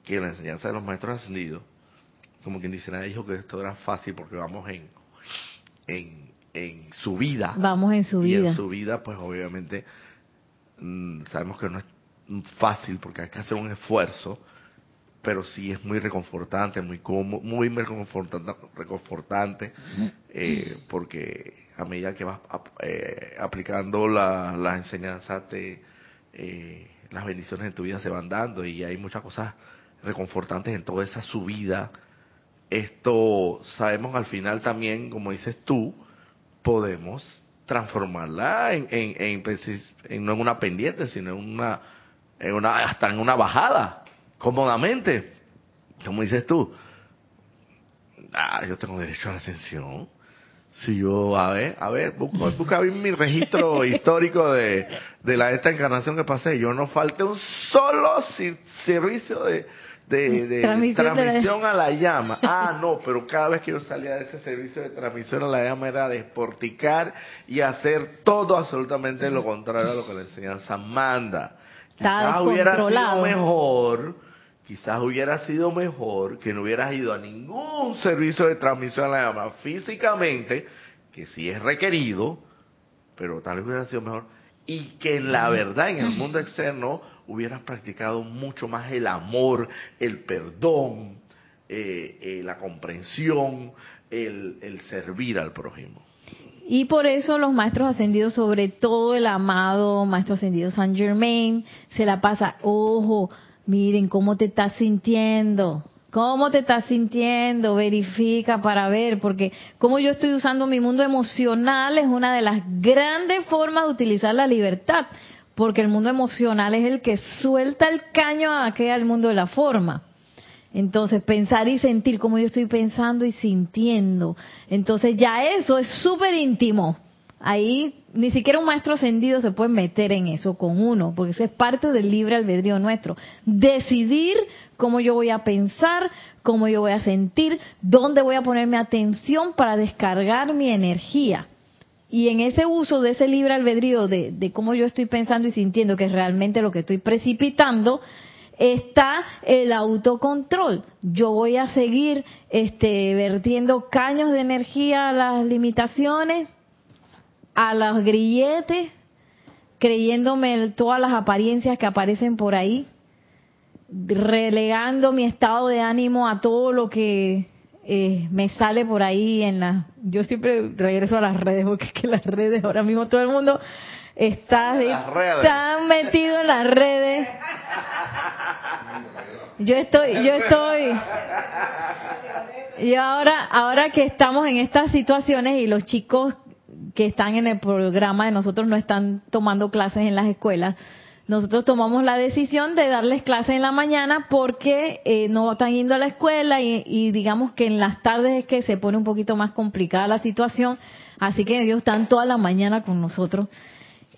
que la enseñanza de los maestros ascendidos, como quien dice, nadie dijo que esto era fácil porque vamos en, en, en su vida. Vamos en su vida. Y en su vida, pues obviamente mm, sabemos que no es fácil porque hay que hacer un esfuerzo, pero sí es muy reconfortante, muy muy reconfortante, reconfortante eh, porque a medida que vas eh, aplicando la, las enseñanzas, te, eh, las bendiciones en tu vida se van dando y hay muchas cosas reconfortantes en toda esa subida. Esto sabemos al final también, como dices tú, podemos transformarla en, en, en, no en una pendiente, sino en una, en una, hasta en una bajada, cómodamente, como dices tú. Ah, yo tengo derecho a la ascensión. Si yo, a ver, a ver, busca, busca mi registro histórico de, de la esta encarnación que pasé. Yo no falté un solo servicio de, de, de Transmisión transmisión, de la- a la llama. Ah, no, pero cada vez que yo salía de ese servicio de transmisión a la llama era desporticar y hacer todo absolutamente lo contrario a lo que la enseñanza manda. Quizás hubiera sido mejor, quizás hubiera sido mejor que no hubieras ido a ningún servicio de transmisión a la llama físicamente, que sí es requerido, pero tal vez hubiera sido mejor, y que en la verdad, en el mundo externo, hubieras practicado mucho más el amor, el perdón, eh, eh, la comprensión, el, el servir al prójimo. Y por eso los maestros ascendidos, sobre todo el amado maestro ascendido San Germain, se la pasa, ojo, miren cómo te estás sintiendo, cómo te estás sintiendo, verifica para ver, porque cómo yo estoy usando mi mundo emocional es una de las grandes formas de utilizar la libertad, porque el mundo emocional es el que suelta el caño a aquel mundo de la forma. Entonces, pensar y sentir como yo estoy pensando y sintiendo. Entonces, ya eso es súper íntimo. Ahí ni siquiera un maestro ascendido se puede meter en eso con uno, porque eso es parte del libre albedrío nuestro. Decidir cómo yo voy a pensar, cómo yo voy a sentir, dónde voy a poner mi atención para descargar mi energía. Y en ese uso de ese libre albedrío de, de cómo yo estoy pensando y sintiendo, que es realmente lo que estoy precipitando, está el autocontrol. Yo voy a seguir este, vertiendo caños de energía a las limitaciones, a los grilletes, creyéndome todas las apariencias que aparecen por ahí, relegando mi estado de ánimo a todo lo que eh, me sale por ahí en la... Yo siempre regreso a las redes, porque es que las redes, ahora mismo todo el mundo está tan metido en las redes. Yo estoy, yo estoy. Y ahora, ahora que estamos en estas situaciones y los chicos que están en el programa de nosotros no están tomando clases en las escuelas, nosotros tomamos la decisión de darles clases en la mañana porque eh, no están yendo a la escuela y, digamos que en las tardes es que se pone un poquito más complicada la situación, así que ellos están toda la mañana con nosotros.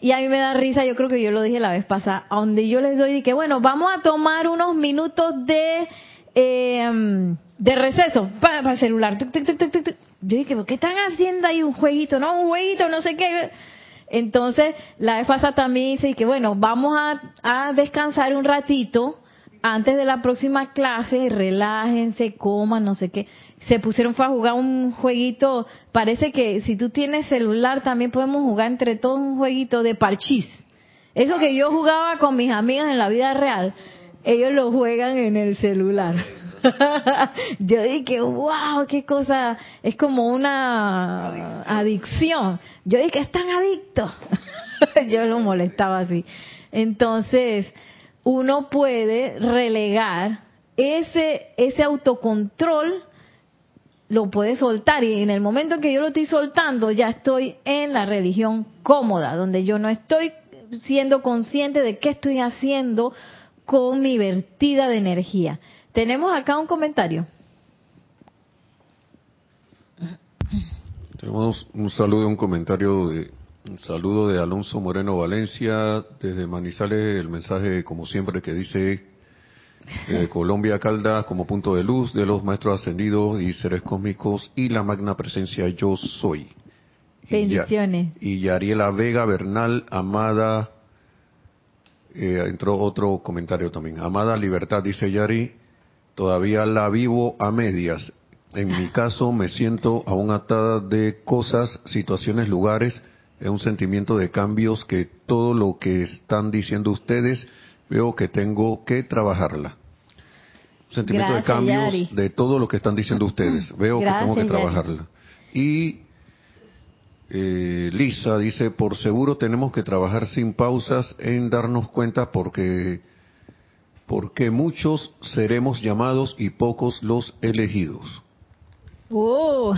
Y a mí me da risa, yo creo que yo lo dije la vez pasada, a donde yo les doy que, bueno, vamos a tomar unos minutos de eh, de receso para, el celular. Tuc, tuc. Yo dije, ¿qué están haciendo ahí? Un jueguito, ¿no? Un jueguito, no sé qué. Entonces, la vez pasada también dice que, bueno, vamos a, a descansar un ratito antes de la próxima clase, relájense, coman, no sé qué. Se pusieron fue a jugar un jueguito, parece que si tú tienes celular también podemos jugar entre todos un jueguito de parchís. Eso que yo jugaba con mis amigas en la vida real, ellos lo juegan en el celular. yo dije, wow, qué cosa, es como una adicción. Yo dije, están adictos. yo lo molestaba así. Entonces, uno puede relegar ese, ese autocontrol, lo puede soltar y en el momento en que yo lo estoy soltando ya estoy en la religión cómoda, donde yo no estoy siendo consciente de qué estoy haciendo con mi vertida de energía. Tenemos acá un comentario. Tenemos un saludo, un comentario de un saludo de Alonso Moreno Valencia desde Manizales, el mensaje como siempre que dice eh, Colombia Caldas como punto de luz de los maestros ascendidos y seres cósmicos y la magna presencia yo soy. Y ya- Bendiciones. Y Yariela Vega Bernal, amada, eh, entró otro comentario también. Amada libertad, dice Yari, todavía la vivo a medias. En mi caso me siento aún atada de cosas, situaciones, lugares, es un sentimiento de cambios que todo lo que están diciendo ustedes veo que tengo que trabajarla. Un sentimiento Gracias, de cambios Yari. de todo lo que están diciendo ustedes. Veo que tengo que Yari. trabajarla. Y eh, Lisa dice, por seguro tenemos que trabajar sin pausas en darnos cuenta porque porque muchos seremos llamados y pocos los elegidos. Uh.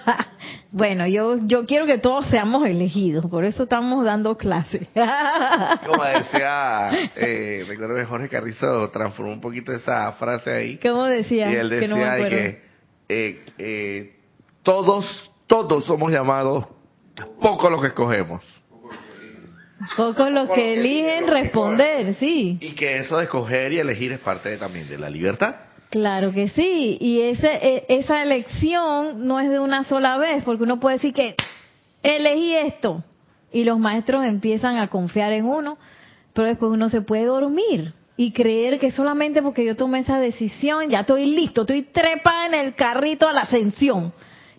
bueno, yo, yo quiero que todos seamos elegidos, por eso estamos dando clases. Como decía, eh, recuerdo que Jorge Carrizo transformó un poquito esa frase ahí. ¿Cómo decía? Y él Que no me decía de acuerdo. que eh, eh, todos, todos somos llamados, pocos los que escogemos. Pocos los que eligen responder, sí. Y que eso de escoger y elegir es parte de- también de la libertad. Claro que sí, y ese, e- esa elección no es de una sola vez, porque uno puede decir que elegí esto, y los maestros empiezan a confiar en uno, pero después uno se puede dormir y creer que solamente porque yo tomé esa decisión ya estoy listo, estoy trepa en el carrito a la ascensión.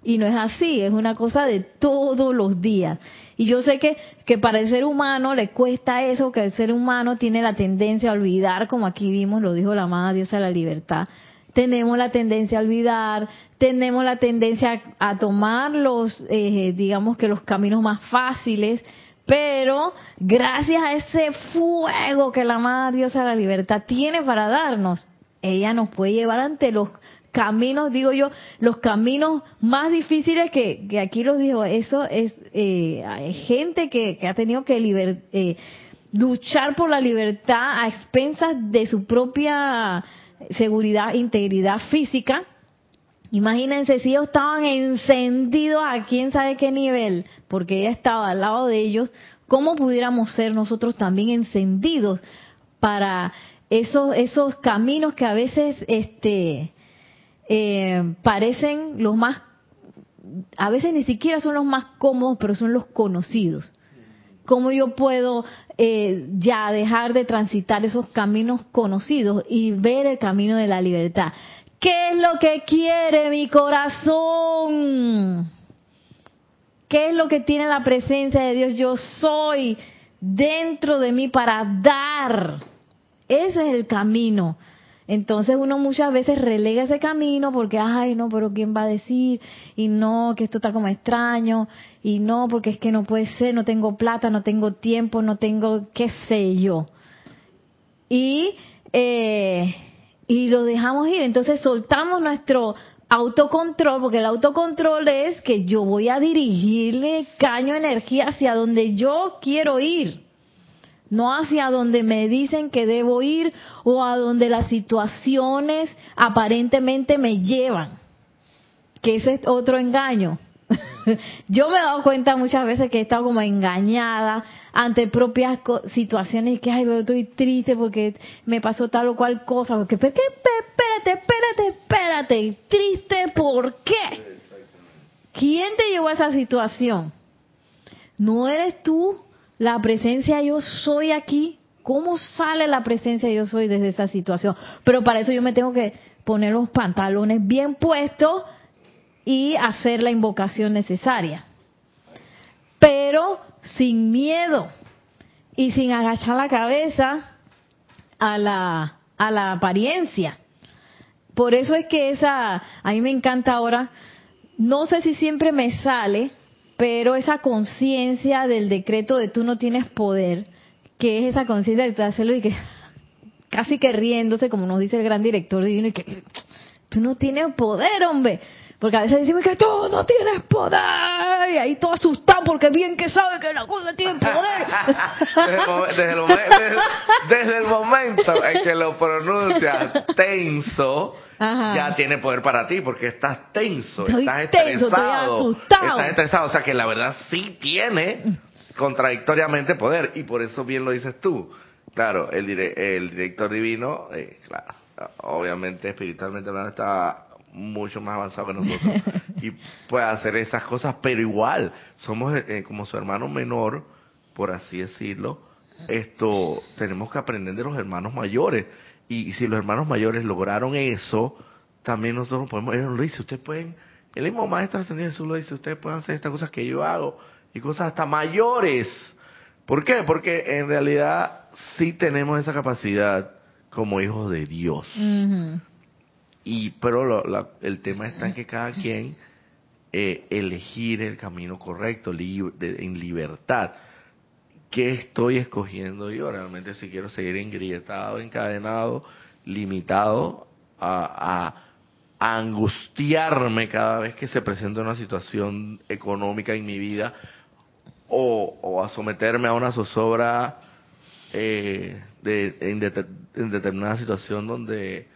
Y no es así, es una cosa de todos los días. Y yo sé que, que para el ser humano le cuesta eso, que el ser humano tiene la tendencia a olvidar, como aquí vimos, lo dijo la amada diosa de la libertad. Tenemos la tendencia a olvidar, tenemos la tendencia a, tomar los, eh, digamos que los caminos más fáciles, pero gracias a ese fuego que la amada diosa de la libertad tiene para darnos, ella nos puede llevar ante los caminos, digo yo, los caminos más difíciles que, que aquí los dijo, eso es eh, gente que, que ha tenido que eh, luchar por la libertad a expensas de su propia seguridad, integridad física. Imagínense si ellos estaban encendidos a quién sabe qué nivel, porque ella estaba al lado de ellos, ¿cómo pudiéramos ser nosotros también encendidos para esos, esos caminos que a veces este, eh, parecen los más, a veces ni siquiera son los más cómodos, pero son los conocidos. ¿Cómo yo puedo eh, ya dejar de transitar esos caminos conocidos y ver el camino de la libertad? ¿Qué es lo que quiere mi corazón? ¿Qué es lo que tiene la presencia de Dios? Yo soy dentro de mí para dar. Ese es el camino. Entonces uno muchas veces relega ese camino porque, ay, no, pero ¿quién va a decir? Y no, que esto está como extraño. Y no, porque es que no puede ser, no tengo plata, no tengo tiempo, no tengo qué sé yo. Y, eh, y lo dejamos ir. Entonces soltamos nuestro autocontrol, porque el autocontrol es que yo voy a dirigirle caño energía hacia donde yo quiero ir no hacia donde me dicen que debo ir o a donde las situaciones aparentemente me llevan, que ese es otro engaño. Yo me he dado cuenta muchas veces que he estado como engañada ante propias situaciones y que, ay, estoy triste porque me pasó tal o cual cosa. Porque, ¿pero qué? espérate, espérate, espérate. ¿Triste por qué? ¿Quién te llevó a esa situación? ¿No eres tú la presencia yo soy aquí? ¿Cómo sale la presencia yo soy desde esa situación? Pero para eso yo me tengo que poner los pantalones bien puestos y hacer la invocación necesaria. Pero sin miedo y sin agachar la cabeza a la, a la apariencia. Por eso es que esa, a mí me encanta ahora, no sé si siempre me sale, pero esa conciencia del decreto de tú no tienes poder, que es esa conciencia de hacerlo y que casi que riéndose, como nos dice el gran director divino, y que tú no tienes poder, hombre. Porque a veces decimos que tú no tienes poder, y ahí todo asustado porque bien que sabe que la cosa tiene poder. desde, el momen- desde desde- el momento en que lo pronuncias tenso, Ajá. ya tiene poder para ti porque estás tenso, Estoy estás tenso, estoy estresado, asustado. estás estresado, o sea que la verdad sí tiene contradictoriamente poder y por eso bien lo dices tú. Claro, el, dire- el director divino, eh, claro, obviamente espiritualmente hablando está mucho más avanzado que nosotros y puede hacer esas cosas, pero igual somos eh, como su hermano menor, por así decirlo, esto tenemos que aprender de los hermanos mayores y, si los hermanos mayores lograron eso, también nosotros podemos, él lo dice, ustedes pueden, el mismo maestro ascendido Jesús lo dice, ustedes pueden hacer estas cosas que yo hago y cosas hasta mayores. ¿Por qué? Porque en realidad sí tenemos esa capacidad como hijos de Dios. Y pero lo- la- el tema está en que cada quien eh, elegir el camino correcto li- de- en libertad. ¿Qué estoy escogiendo yo? Realmente si quiero seguir engrietado, encadenado, limitado a, a- angustiarme cada vez que se presenta una situación económica en mi vida o, a someterme a una zozobra eh, de, en, det- en determinada situación donde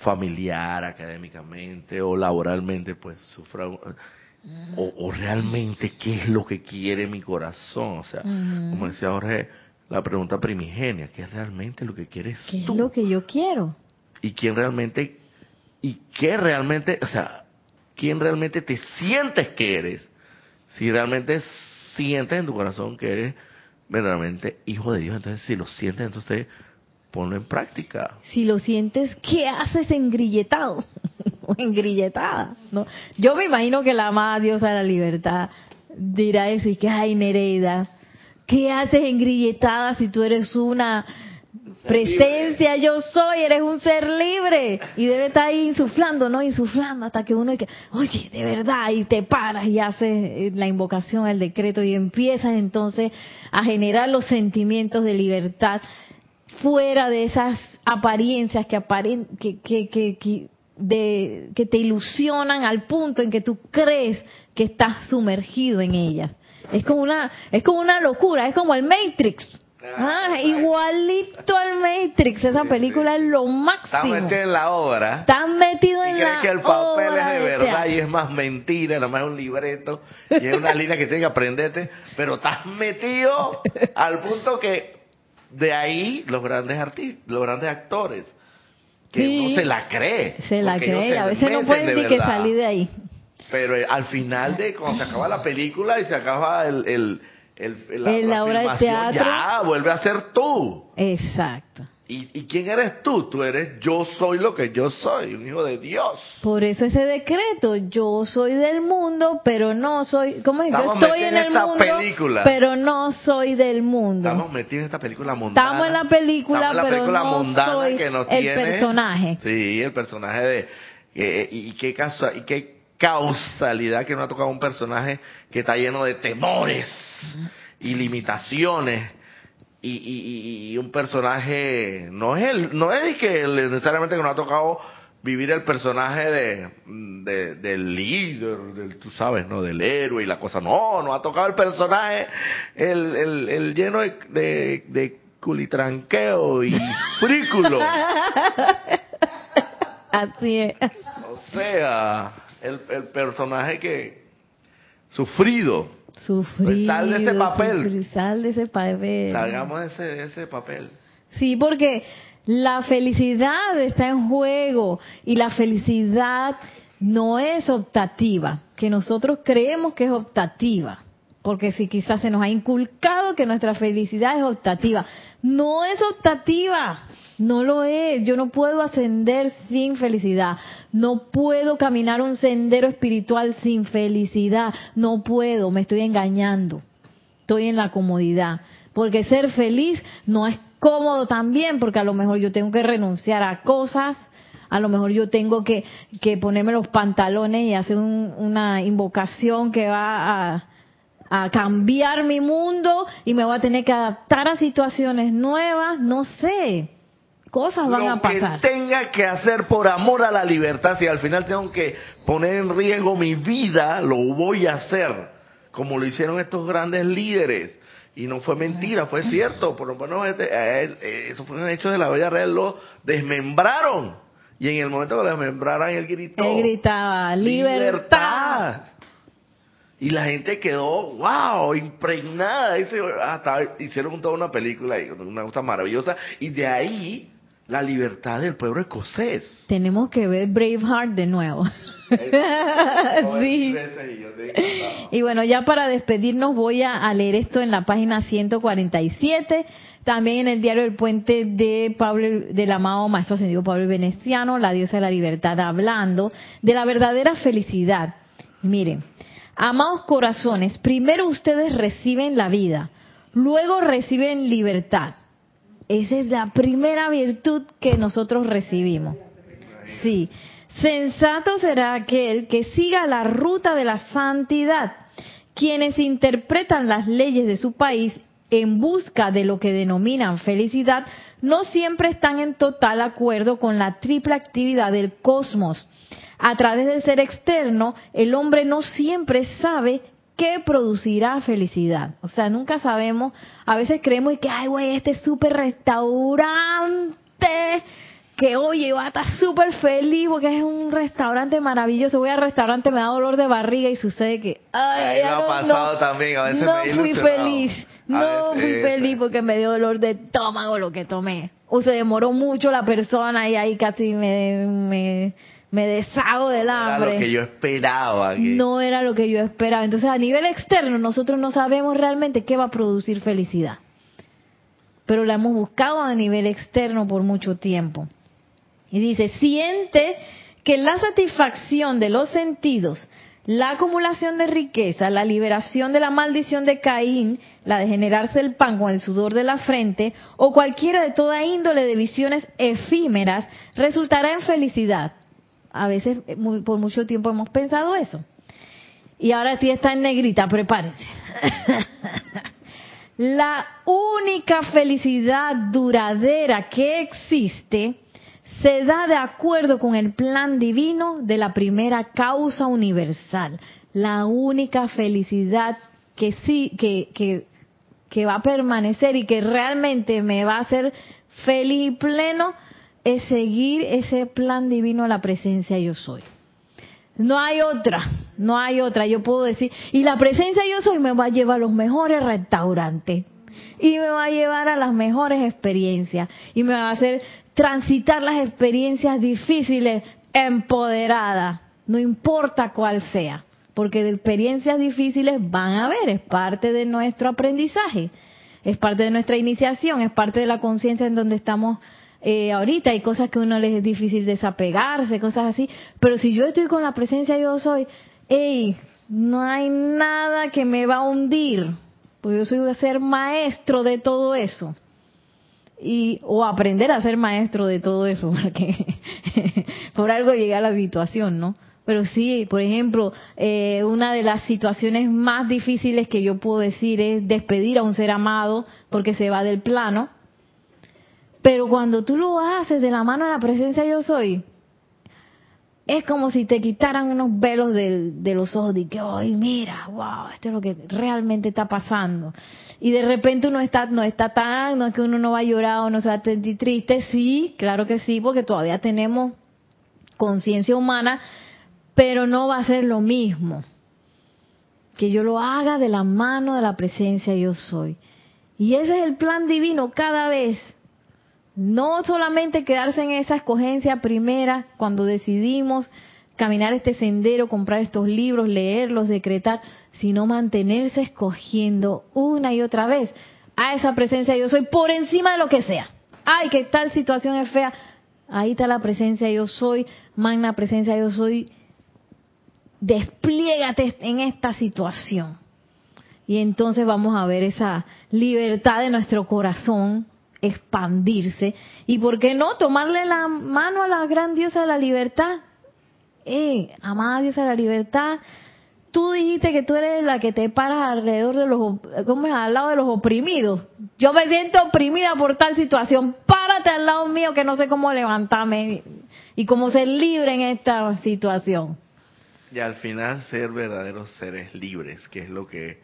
familiar, académicamente o laboralmente, pues sufra. O, o realmente qué es lo que quiere mi corazón. O sea, como decía Jorge, la pregunta primigenia, ¿qué es realmente lo que quieres ¿Qué es tú? lo que yo quiero? y quién realmente y qué realmente, o sea, quién realmente te sientes que eres. Si realmente sientes en tu corazón que eres verdaderamente hijo de Dios, entonces si lo sientes, entonces ponlo en práctica. Si lo sientes, ¿qué haces engrilletado? o engrilletada, ¿no? Yo me imagino que la amada diosa de la libertad dirá eso y que, ay, Nereida, ¿qué haces engrilletada si tú eres una presencia, yo soy, eres un ser libre? Y debe estar ahí insuflando, ¿no? Insuflando hasta que uno dice, oye, de verdad, y te paras y haces eh, la invocación, el decreto y empiezas entonces a generar los sentimientos de libertad fuera de esas apariencias que, aparen, que, que, que, que, de, que te ilusionan al punto en que tú crees que estás sumergido en ellas. Es como una, es como una locura, es como el Matrix. Ah, igualito al Matrix, esa película es lo Estás máximo. metido en la obra Estás metido y en crees la que el papel es obra de de verdad y es más mentira, nada más es un libreto y es una línea que tienes que aprenderte, pero estás metido al punto que de ahí los grandes artistas, los grandes actores, que Sí. uno se la cree. Se la cree, se a veces no meten pueden de ni que salir de ahí. Pero eh, al final de cuando se acaba la película y se acaba el, el, el- En la obra de teatro. ya vuelve a ser tú. Exacto. ¿Y, ¿Y quién eres tú? Tú eres yo soy lo que yo soy, un hijo de Dios. Por eso ese decreto, yo soy del mundo, pero no soy, ¿cómo es? Yo Estamos estoy metidos en en el esta mundo, película. pero no soy del mundo. Estamos metidos en esta película mundana. Estamos en la película, en la pero película no mundana soy que nos el tiene- personaje. Sí, el personaje de... eh, y, qué caso, y qué causalidad que nos ha tocado un personaje que está lleno de temores y limitaciones. Y, y- y- un personaje... No es, el, no es que necesariamente que nos ha tocado vivir el personaje de, de- del líder, del, tú sabes, ¿no? Del héroe y la cosa. No, nos ha tocado el personaje, el, el, el lleno de, de, de culitranqueo y frículo. Así es. O sea, el, el personaje que sufrido. Pues sal de ese papel. sufrir, sal de ese papel. Salgamos de ese, de ese papel. Sí, porque la felicidad está en juego y la felicidad no es optativa, que nosotros creemos que es optativa, porque si quizás se nos ha inculcado que nuestra felicidad es optativa, no es optativa, no lo es, yo no puedo ascender sin felicidad, no puedo caminar un sendero espiritual sin felicidad, no puedo, me estoy engañando. Estoy en la comodidad. Porque ser feliz no es cómodo también, porque a lo mejor yo tengo que renunciar a cosas, a lo mejor yo tengo que, que ponerme los pantalones y hacer un- una invocación que va a, cambiar mi mundo y me voy a tener que adaptar a situaciones nuevas, no sé. Cosas van Lo a pasar. que tenga que hacer por amor a la libertad, si al final tengo que poner en riesgo mi vida, lo voy a hacer. Como lo hicieron estos grandes líderes. Y no fue mentira, fue cierto. Por lo menos este- él, eh, eso fue un hecho de la vida real. Lo desmembraron. Y en el momento que lo desmembraron, él gritó. Él gritaba, libertad. Y la gente quedó, wow, impregnada. Hasta hicieron toda una película, una cosa maravillosa. Y de ahí, la libertad del pueblo escocés. Tenemos que ver Braveheart de nuevo. sí. Y bueno, ya para despedirnos voy a, leer esto en la página 147, también en el diario El Puente de Pablo, del amado Maestro Ascendido Pablo Veneciano, la diosa de la libertad, hablando de la verdadera felicidad. Miren, amados corazones, primero ustedes reciben la vida, luego reciben libertad. Esa es la primera virtud que nosotros recibimos. Sí. Sensato será aquel que siga la ruta de la santidad. Quienes interpretan las leyes de su país en busca de lo que denominan felicidad no siempre están en total acuerdo con la triple actividad del cosmos. A través del ser externo, el hombre no siempre sabe qué producirá felicidad. O sea, nunca sabemos, a veces creemos que, ay, güey, este super restaurante que oye, va a estar súper feliz porque es un restaurante maravilloso. Voy al restaurante, me da dolor de barriga y sucede que, ay, Ahí me ya ha no, pasado no, también, a veces no me fui feliz, no veces, fui eh, feliz porque me dio dolor de estómago lo que tomé. O se demoró mucho la persona y ahí casi me, me, me deshago del Era hambre. lo que yo esperaba. Que... No era lo que yo esperaba. Entonces, a nivel externo, nosotros no sabemos realmente qué va a producir felicidad. Pero la hemos buscado a nivel externo por mucho tiempo. Y dice, siente que la satisfacción de los sentidos, la acumulación de riqueza, la liberación de la maldición de Caín, la de generarse el pan con el sudor de la frente, o cualquiera de toda índole de visiones efímeras, resultará en felicidad. A veces, eh, por mucho tiempo hemos pensado eso. Y ahora sí está en negrita, prepárense. La única felicidad duradera que existe se da de acuerdo con el plan divino de la primera causa universal. La única felicidad que sí, que, que, que va a permanecer y que realmente me va a hacer feliz y pleno es seguir ese plan divino de la presencia yo soy. No hay otra, no hay otra. Yo puedo decir, y la presencia yo soy me va a llevar a los mejores restaurantes y me va a llevar a las mejores experiencias y me va a hacer transitar las experiencias difíciles empoderada, no importa cuál sea, porque de experiencias difíciles van a haber, es parte de nuestro aprendizaje, es parte de nuestra iniciación, es parte de la conciencia en donde estamos eh, ahorita. Hay cosas que uno les es difícil desapegarse, cosas así, pero si yo estoy con la presencia yo soy, hey, no hay nada que me va a hundir, porque yo soy a ser maestro de todo eso y o aprender a ser maestro de todo eso porque por algo llegué a la situación no pero sí por ejemplo eh, una de las situaciones más difíciles que yo puedo decir es despedir a un ser amado porque se va del plano pero cuando tú lo haces de la mano de la presencia yo soy es como si te quitaran unos velos del- de, los ojos de que, ay, mira, wow, esto es lo que realmente está pasando. Y de repente uno está, no está tan, no es que uno no va a llorar o no se va a sentir triste, sí, claro que sí, porque todavía tenemos conciencia humana, pero no va a ser lo mismo. Que yo lo haga de la mano de la presencia yo soy. Y ese es el plan divino cada vez. No solamente quedarse en esa escogencia primera cuando decidimos caminar este sendero, comprar estos libros, leerlos, decretar, sino mantenerse escogiendo una y otra vez a esa presencia yo soy por encima de lo que sea. Ay, que tal situación es fea. Ahí está la presencia yo soy, magna presencia yo soy. Despliégate en esta situación. Y entonces vamos a ver esa libertad de nuestro corazón expandirse. Y por qué no tomarle la mano a la gran diosa de la libertad. Eh, amada diosa de la libertad, tú dijiste que tú eres la que te paras alrededor de los, ¿cómo es? Al lado de los oprimidos. Yo me siento oprimida por tal situación. Párate al lado mío que no sé cómo levantarme y cómo ser libre en esta situación. Y al final ser verdaderos seres libres, que es lo que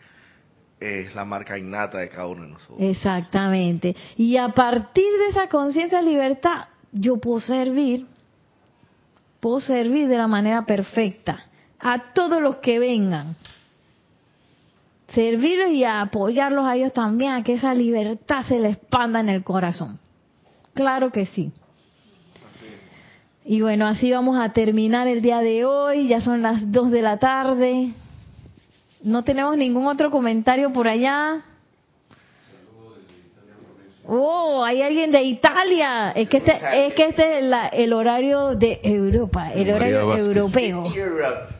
es la marca innata de cada uno de nosotros. Exactamente. Y a partir de esa conciencia de libertad, yo puedo servir, puedo servir de la manera perfecta a todos los que vengan. Servirlos y apoyarlos a ellos también, a que esa libertad se les expanda en el corazón. Claro que sí. Y bueno, así vamos a terminar el día de hoy. Ya son las 2 de la tarde. No tenemos ningún otro comentario por allá. Oh, hay alguien de Italia. Es que este, es que este es la- el horario de Europa, el horario europeo. Europe.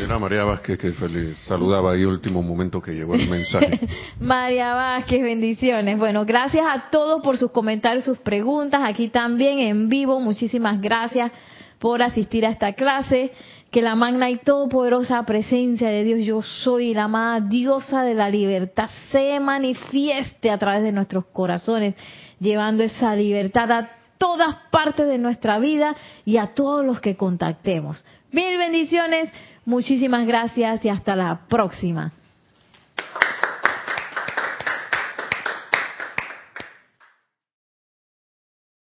Era María Vázquez que feliz, saludaba ahí último momento que llegó el mensaje. María Vázquez, bendiciones. Bueno, gracias a todos por sus comentarios, sus preguntas. Aquí también en vivo, muchísimas gracias por asistir a esta clase. Que la magna y todopoderosa presencia de Dios, yo soy la amada diosa de la libertad, se manifieste a través de nuestros corazones, llevando esa libertad a todas partes de nuestra vida y a todos los que contactemos. Mil bendiciones, muchísimas gracias y hasta la próxima.